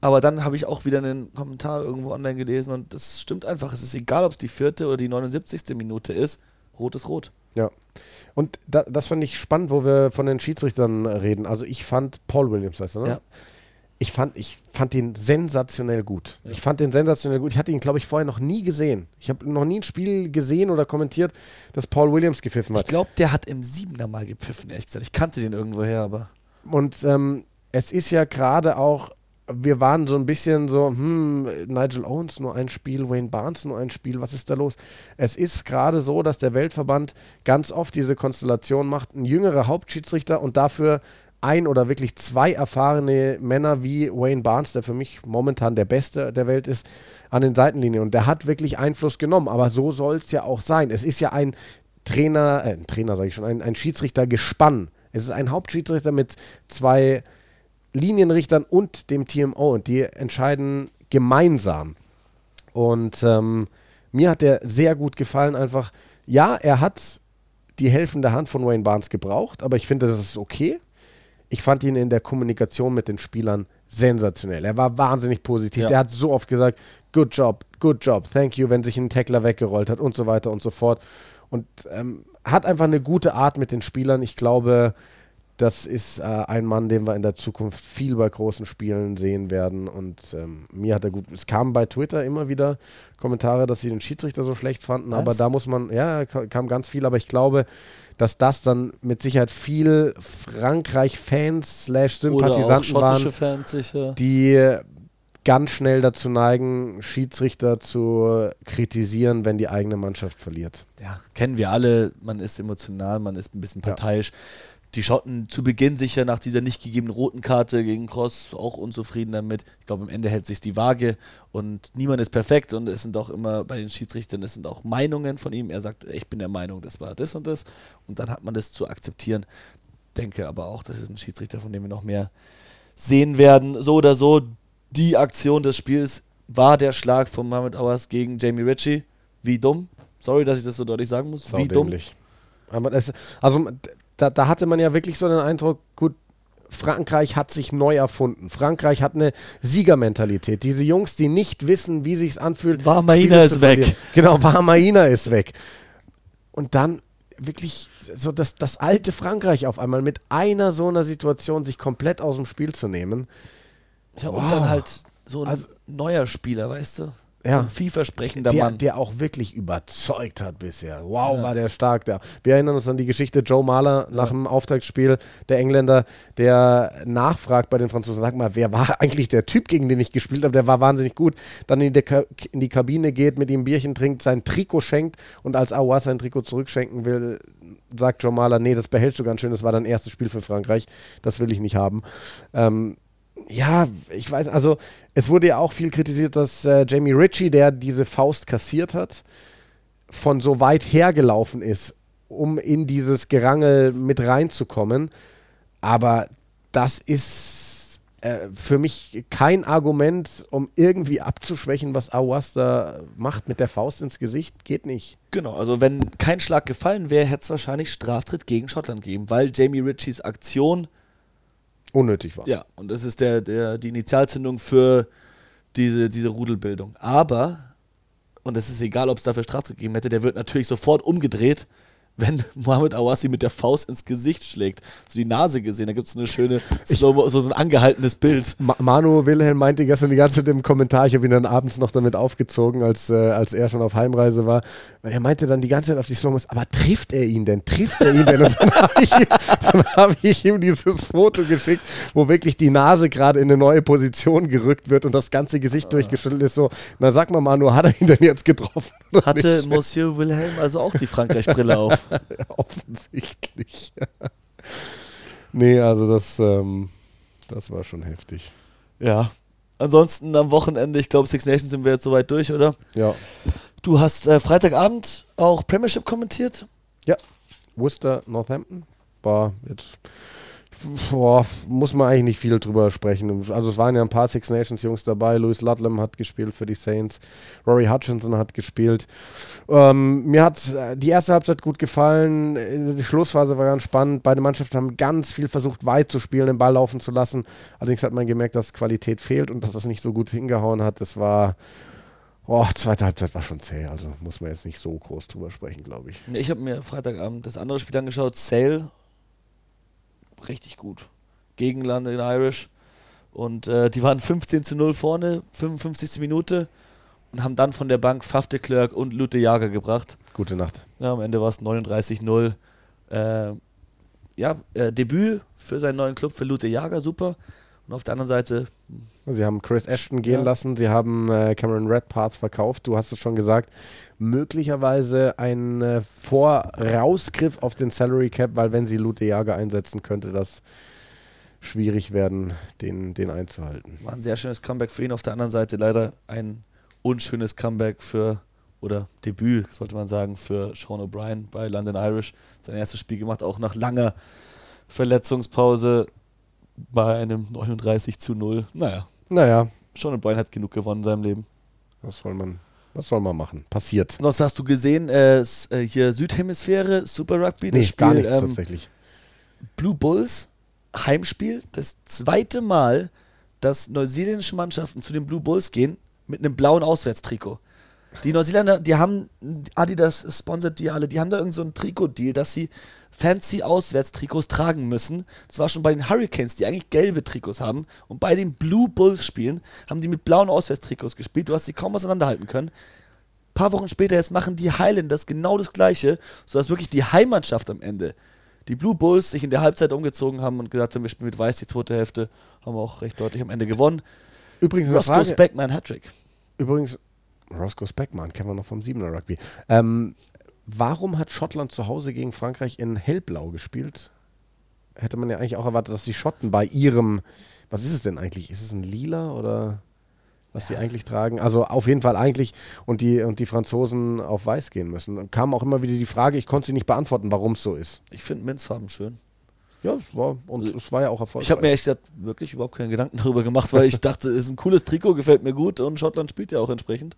Aber dann habe ich auch wieder einen Kommentar irgendwo online gelesen und das stimmt einfach. Es ist egal, ob es die vierte oder die 79. Minute ist. Rot ist rot. Ja. Und da, das fand ich spannend, wo wir von den Schiedsrichtern reden. Also ich fand Paul Williams, weißt du, ne? Ja. Ich fand, ich fand ihn sensationell gut. Ja. Ich fand den sensationell gut. Ich hatte ihn, glaube ich, vorher noch nie gesehen. Ich habe noch nie ein Spiel gesehen oder kommentiert, dass Paul Williams gepfiffen Ich hat. glaube, der hat im Siebener mal gepfiffen, ehrlich gesagt. Ich kannte den irgendwoher, aber. Und ähm, es ist ja gerade auch, wir waren so ein bisschen so, hm, Nigel Owens nur ein Spiel, Wayne Barnes nur ein Spiel, was ist da los? Es ist gerade so, dass der Weltverband ganz oft diese Konstellation macht, ein jüngerer Hauptschiedsrichter und dafür ein oder wirklich zwei erfahrene Männer wie Wayne Barnes, der für mich momentan der Beste der Welt ist, an den Seitenlinien. Und der hat wirklich Einfluss genommen. Aber so soll es ja auch sein. Es ist ja ein Trainer, äh, ein Trainer sage ich schon, ein, ein Schiedsrichtergespann. Es ist ein Hauptschiedsrichter mit zwei Linienrichtern und dem TMO und die entscheiden gemeinsam. Und ähm, mir hat der sehr gut gefallen, einfach, ja, er hat die helfende Hand von Wayne Barnes gebraucht, aber ich finde, das ist okay. Ich fand ihn in der Kommunikation mit den Spielern sensationell. Er war wahnsinnig positiv. Ja. Der hat so oft gesagt, good job, good job, thank you, wenn sich ein Tackler weggerollt hat und so weiter und so fort. Und ähm, hat einfach eine gute Art mit den Spielern. Ich glaube, das ist äh, ein Mann, den wir in der Zukunft viel bei großen Spielen sehen werden. Und ähm, mir hat er gut. Es kamen bei Twitter immer wieder Kommentare, dass sie den Schiedsrichter so schlecht fanden. Was? Aber da muss man, ja, ka- kam ganz viel. Aber ich glaube, dass das dann mit Sicherheit viel Frankreich-Fans slash Sympathisanten waren, Fans die ganz schnell dazu neigen, Schiedsrichter zu kritisieren, wenn die eigene Mannschaft verliert. Ja, kennen wir alle. Man ist emotional, man ist ein bisschen Ja. Die Schotten zu Beginn sicher nach dieser nicht gegebenen roten Karte gegen Cross auch unzufrieden damit. Ich glaube, am Ende hält sich die Waage und niemand ist perfekt und es sind auch immer bei den Schiedsrichtern, es sind auch Meinungen von ihm. Er sagt, ich bin der Meinung, das war das und das und dann hat man das zu akzeptieren. Denke aber auch, das ist ein Schiedsrichter, von dem wir noch mehr sehen werden. So oder so, die Aktion des Spiels war der Schlag von Mohamed Awas gegen Jamie Ritchie. Wie dumm. Sorry, dass ich das so deutlich sagen muss. Wie dumm. Also da, da hatte man ja wirklich so den Eindruck, gut, Frankreich hat sich neu erfunden. Frankreich hat eine Siegermentalität. Diese Jungs, die nicht wissen, wie sich's anfühlt. Warmaina ist weg. verlieren. Genau, Warmaina ist weg. Und dann wirklich so das, das alte Frankreich auf einmal mit einer so einer Situation sich komplett aus dem Spiel zu nehmen. Ja, Wow. und dann halt so ein Also- neuer Spieler, weißt du? Ja. So ein vielversprechender der, Mann. der auch wirklich überzeugt hat bisher. Wow, Ja. war der stark. Der. Wir erinnern uns an die Geschichte Joe Mahler nach dem Auftaktspiel, der Engländer, der nachfragt bei den Franzosen, sag mal, wer war eigentlich der Typ, gegen den ich gespielt habe? Der war wahnsinnig gut. Dann in in die Kabine geht, mit ihm ein Bierchen trinkt, sein Trikot schenkt und als Aouar sein Trikot zurückschenken will, sagt Joe Mahler, nee, das behältst du ganz schön, das war dein erstes Spiel für Frankreich, das will ich nicht haben. Ähm, ja, ich weiß, also es wurde ja auch viel kritisiert, dass äh, Jamie Ritchie, der diese Faust kassiert hat, von so weit hergelaufen ist, um in dieses Gerangel mit reinzukommen. Aber das ist äh, für mich kein Argument, um irgendwie abzuschwächen, was Awas da macht mit der Faust ins Gesicht. Geht nicht. Genau, also wenn kein Schlag gefallen wäre, hätte es wahrscheinlich Straftritt gegen Schottland gegeben, weil Jamie Ritchies Aktion, Unnötig war. ja, und das ist der, der, die Initialzündung für diese, diese Rudelbildung. Aber, und es ist egal, ob es dafür Straftritt gegeben hätte, der wird natürlich sofort umgedreht, wenn Mohamed Awassi mit der Faust ins Gesicht schlägt. So die Nase gesehen, da gibt es eine schöne, so, so ein angehaltenes Bild. Ma Manu Wilhelm meinte gestern die ganze Zeit im Kommentar, ich habe ihn dann abends noch damit aufgezogen, als, äh, als er schon auf Heimreise war. Weil er meinte dann die ganze Zeit auf die Slomos, aber trifft er ihn denn? Trifft er ihn denn? Und dann habe ich, dann hab ich ihm dieses Foto geschickt, wo wirklich die Nase gerade in eine neue Position gerückt wird und das ganze Gesicht durchgeschüttelt ist. So, na sag mal, Manu, hat er ihn denn jetzt getroffen? Hatte nicht? Monsieur Wilhelm also auch die Frankreich-Brille auf. Offensichtlich. nee, also das, ähm, das war schon heftig. Ja. Ansonsten am Wochenende, ich glaube, Six Nations sind wir jetzt soweit durch, oder? Ja. Du hast äh, Freitagabend auch Premiership kommentiert. Ja, Worcester, Northampton war jetzt. Boah, muss man eigentlich nicht viel drüber sprechen. Also es waren ja ein paar Six Nations Jungs dabei. Louis Ludlam hat gespielt für die Saints. Rory Hutchinson hat gespielt. Ähm, mir hat äh, die erste Halbzeit gut gefallen. Die Schlussphase war ganz spannend. Beide Mannschaften haben ganz viel versucht, weit zu spielen, den Ball laufen zu lassen. Allerdings hat man gemerkt, dass Qualität fehlt und dass das nicht so gut hingehauen hat. Das war Oh, zweite Halbzeit war schon zäh, also muss man jetzt nicht so groß drüber sprechen, glaube ich. Ich habe mir Freitagabend das andere Spiel angeschaut, Sale. Richtig gut. Gegen London Irish. Und äh, die waren 15 zu 0 vorne, 55. Minute und haben dann von der Bank Faf de Klerk und Lute Jager gebracht. Gute Nacht. Ja, am Ende war es 39-0. Äh, ja, äh, Debüt für seinen neuen Club für Lute Jager, super. Und auf der anderen Seite. Sie haben Chris Ashton gehen Ja. lassen, sie haben äh, Cameron Redpath verkauft, du hast es schon gesagt. Möglicherweise ein äh, Vorausgriff auf den Salary Cap, weil wenn sie Lute Jager einsetzen, könnte das schwierig werden, den, den einzuhalten. War ein sehr schönes Comeback für ihn. Auf der anderen Seite leider ein unschönes Comeback für, oder Debüt, sollte man sagen, für Sean O'Brien bei London Irish. Sein erstes Spiel gemacht, auch nach langer Verletzungspause bei einem 39 zu 0. Naja, Naja, Sean O'Brien hat genug gewonnen in seinem Leben. was soll man, was soll man machen? Passiert. Sonst hast du gesehen, äh, äh, hier Südhemisphäre, Super Rugby, das Nee, Spiel gar nichts ähm, tatsächlich. Blue Bulls, Heimspiel, das zweite Mal, dass neuseeländische Mannschaften zu den Blue Bulls gehen mit einem blauen Auswärtstrikot. Die Neuseeländer, die haben, Adidas sponsert die alle, die haben da irgendeinen so einen Trikot-Deal, dass sie fancy Auswärtstrikots tragen müssen. Das war schon bei den Hurricanes, die eigentlich gelbe Trikots haben. Und bei den Blue Bulls spielen, haben die mit blauen Auswärtstrikots gespielt. Du hast sie kaum auseinanderhalten können. Ein paar Wochen später, jetzt machen die Highlanders genau das Gleiche, sodass wirklich die Heimmannschaft am Ende, die Blue Bulls, sich in der Halbzeit umgezogen haben und gesagt haben, wir spielen mit Weiß die zweite Hälfte, haben auch recht deutlich am Ende gewonnen. Übrigens, Roscoe Speckman Hattrick. übrigens, Roscoe Speckman, kennen wir noch vom Siebener Rugby. Ähm, warum hat Schottland zu Hause gegen Frankreich in hellblau gespielt? Hätte man ja eigentlich auch erwartet, dass die Schotten bei ihrem, was ist es denn eigentlich? Ist es ein lila oder was sie eigentlich tragen? Also auf jeden Fall eigentlich und die, und die Franzosen auf weiß gehen müssen. Dann kam auch immer wieder die Frage, ich konnte sie nicht beantworten, warum es so ist. Ich finde Minzfarben schön. Ja, es war, und es war ja auch erfolgreich. Ich habe mir echt wirklich überhaupt keinen Gedanken darüber gemacht, weil ich dachte, es ist ein cooles Trikot, gefällt mir gut und Schottland spielt ja auch entsprechend.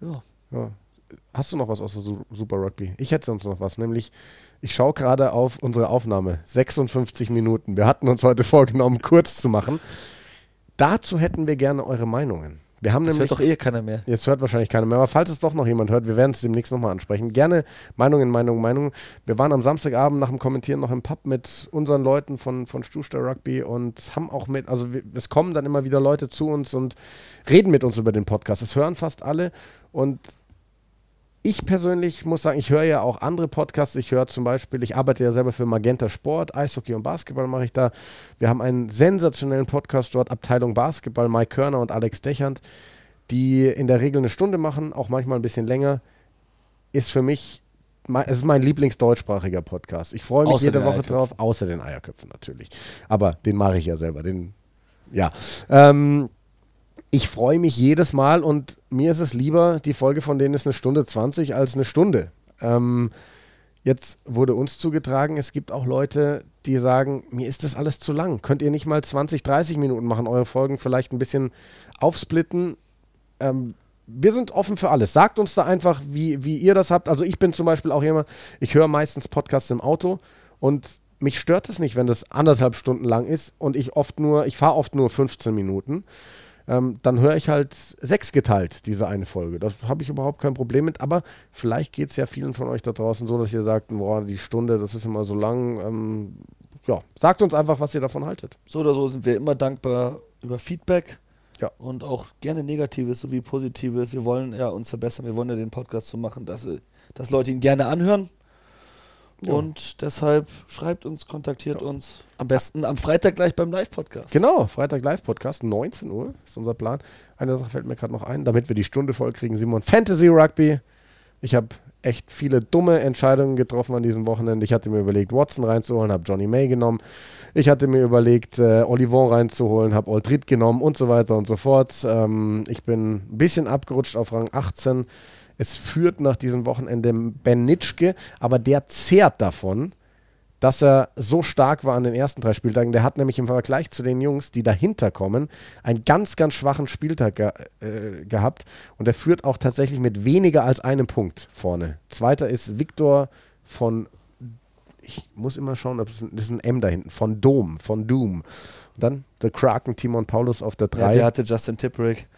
Ja. Ja. Hast du noch was aus der Su- Super Rugby? Ich hätte sonst noch was, nämlich ich schaue gerade auf unsere Aufnahme. 56 Minuten. Wir hatten uns heute vorgenommen, kurz zu machen. Dazu hätten wir gerne eure Meinungen. Wir haben Das nämlich hört doch eh keiner mehr. Jetzt hört wahrscheinlich keiner mehr, aber falls es doch noch jemand hört, wir werden es demnächst nochmal ansprechen. Gerne Meinungen, Meinungen, Meinungen. Wir waren am Samstagabend nach dem Kommentieren noch im Pub mit unseren Leuten von, von Stuster Rugby und haben auch mit, also wir, es kommen dann immer wieder Leute zu uns und reden mit uns über den Podcast. Das hören fast alle und ich persönlich muss sagen, ich höre ja auch andere Podcasts. Ich höre zum Beispiel, ich arbeite ja selber für Magenta Sport, Eishockey und Basketball mache ich da. Wir haben einen sensationellen Podcast dort, Abteilung Basketball, Mike Körner und Alex Dechand, die in der Regel eine Stunde machen, auch manchmal ein bisschen länger. Ist für mich, mein, es ist mein Lieblingsdeutschsprachiger Podcast. Ich freue mich Außer jede Woche drauf, außer den Eierköpfen natürlich. Aber den mache ich ja selber. Den, ja. Ähm, ich freue mich jedes Mal und mir ist es lieber, die Folge von denen ist eine Stunde 20 als eine Stunde. Ähm, jetzt wurde uns zugetragen, es gibt auch Leute, die sagen, mir ist das alles zu lang. Könnt ihr nicht mal 20, 30 Minuten machen, eure Folgen vielleicht ein bisschen aufsplitten? Ähm, wir sind offen für alles. Sagt uns da einfach, wie, wie ihr das habt. Also ich bin zum Beispiel auch jemand, ich höre meistens Podcasts im Auto und mich stört es nicht, wenn das anderthalb Stunden lang ist und ich oft nur, ich fahre oft nur 15 Minuten. Ähm, dann höre ich halt sechs geteilt, diese eine Folge. Das habe ich überhaupt kein Problem mit. Aber vielleicht geht es ja vielen von euch da draußen so, dass ihr sagt, boah, die Stunde, das ist immer so lang. Ähm, ja, sagt uns einfach, was ihr davon haltet. So oder so sind wir immer dankbar über Feedback. Ja. Und auch gerne Negatives sowie Positives. Wir wollen ja uns verbessern. Wir wollen ja den Podcast so machen, dass, äh, dass Leute ihn gerne anhören. Ja. Und deshalb schreibt uns, kontaktiert uns. Am besten am Freitag gleich beim Live-Podcast. Genau, Freitag Live-Podcast, 19 Uhr ist unser Plan. Eine Sache fällt mir gerade noch ein, damit wir die Stunde voll kriegen, Simon. Fantasy Rugby. Ich habe echt viele dumme Entscheidungen getroffen an diesem Wochenende. Ich hatte mir überlegt, Watson reinzuholen, habe Johnny May genommen. Ich hatte mir überlegt, äh, Olivon reinzuholen, habe Oldrit genommen und so weiter und so fort. Ähm, ich bin ein bisschen abgerutscht auf Rang 18. Es führt nach diesem Wochenende Ben Nitschke, aber der zehrt davon, dass er so stark war an den ersten drei Spieltagen. Der hat nämlich im Vergleich zu den Jungs, die dahinter kommen, einen ganz, ganz schwachen Spieltag ge äh, gehabt. Und er führt auch tatsächlich mit weniger als einem Punkt vorne. Zweiter ist Viktor von, ich muss immer schauen, ob es ein, das ist ein M da hinten, von Dom, von Doom. Und dann der Kraken, Timon Paulus auf der Ja, 3. der hatte Justin Tipperick.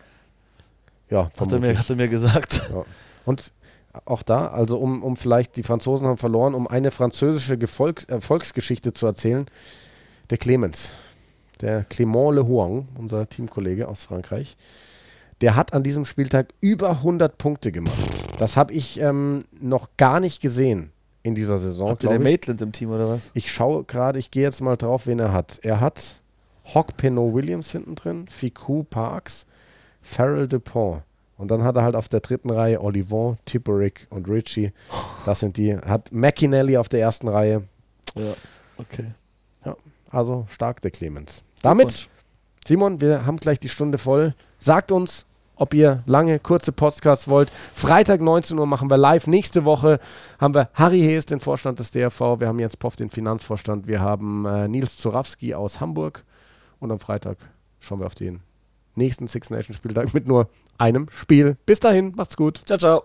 Ja, Hat er, mir, vermutlich. hat er mir gesagt. Ja. Und auch da, also um, um vielleicht, die Franzosen haben verloren, um eine französische Gefolg, Erfolgsgeschichte zu erzählen, der Clemens, der Clément Le Huang, unser Teamkollege aus Frankreich, der hat an diesem Spieltag über 100 Punkte gemacht. Das habe ich ähm, noch gar nicht gesehen in dieser Saison. Glaub ich. Maitland im Team oder was? Ich schaue gerade, ich gehe jetzt mal drauf, wen er hat. Er hat Hock Penot Williams hinten drin, Ficou Parks, Farrell Dupont. Und dann hat er halt auf der dritten Reihe Olivon, Tipperick und Richie. Das sind die. Hat McInelli auf der ersten Reihe. Ja, okay. Also stark der Clemens. Damit. Simon, wir haben gleich die Stunde voll. Sagt uns, ob ihr lange, kurze Podcasts wollt. Freitag 19 Uhr machen wir live. Nächste Woche haben wir Harry Hees, den Vorstand des DRV. Wir haben Jens Poff, den Finanzvorstand. Wir haben äh, Nils Zorawski aus Hamburg. Und am Freitag schauen wir auf den nächsten Six Nations Spieltag mit nur einem Spiel. Bis dahin, macht's gut. Ciao, ciao.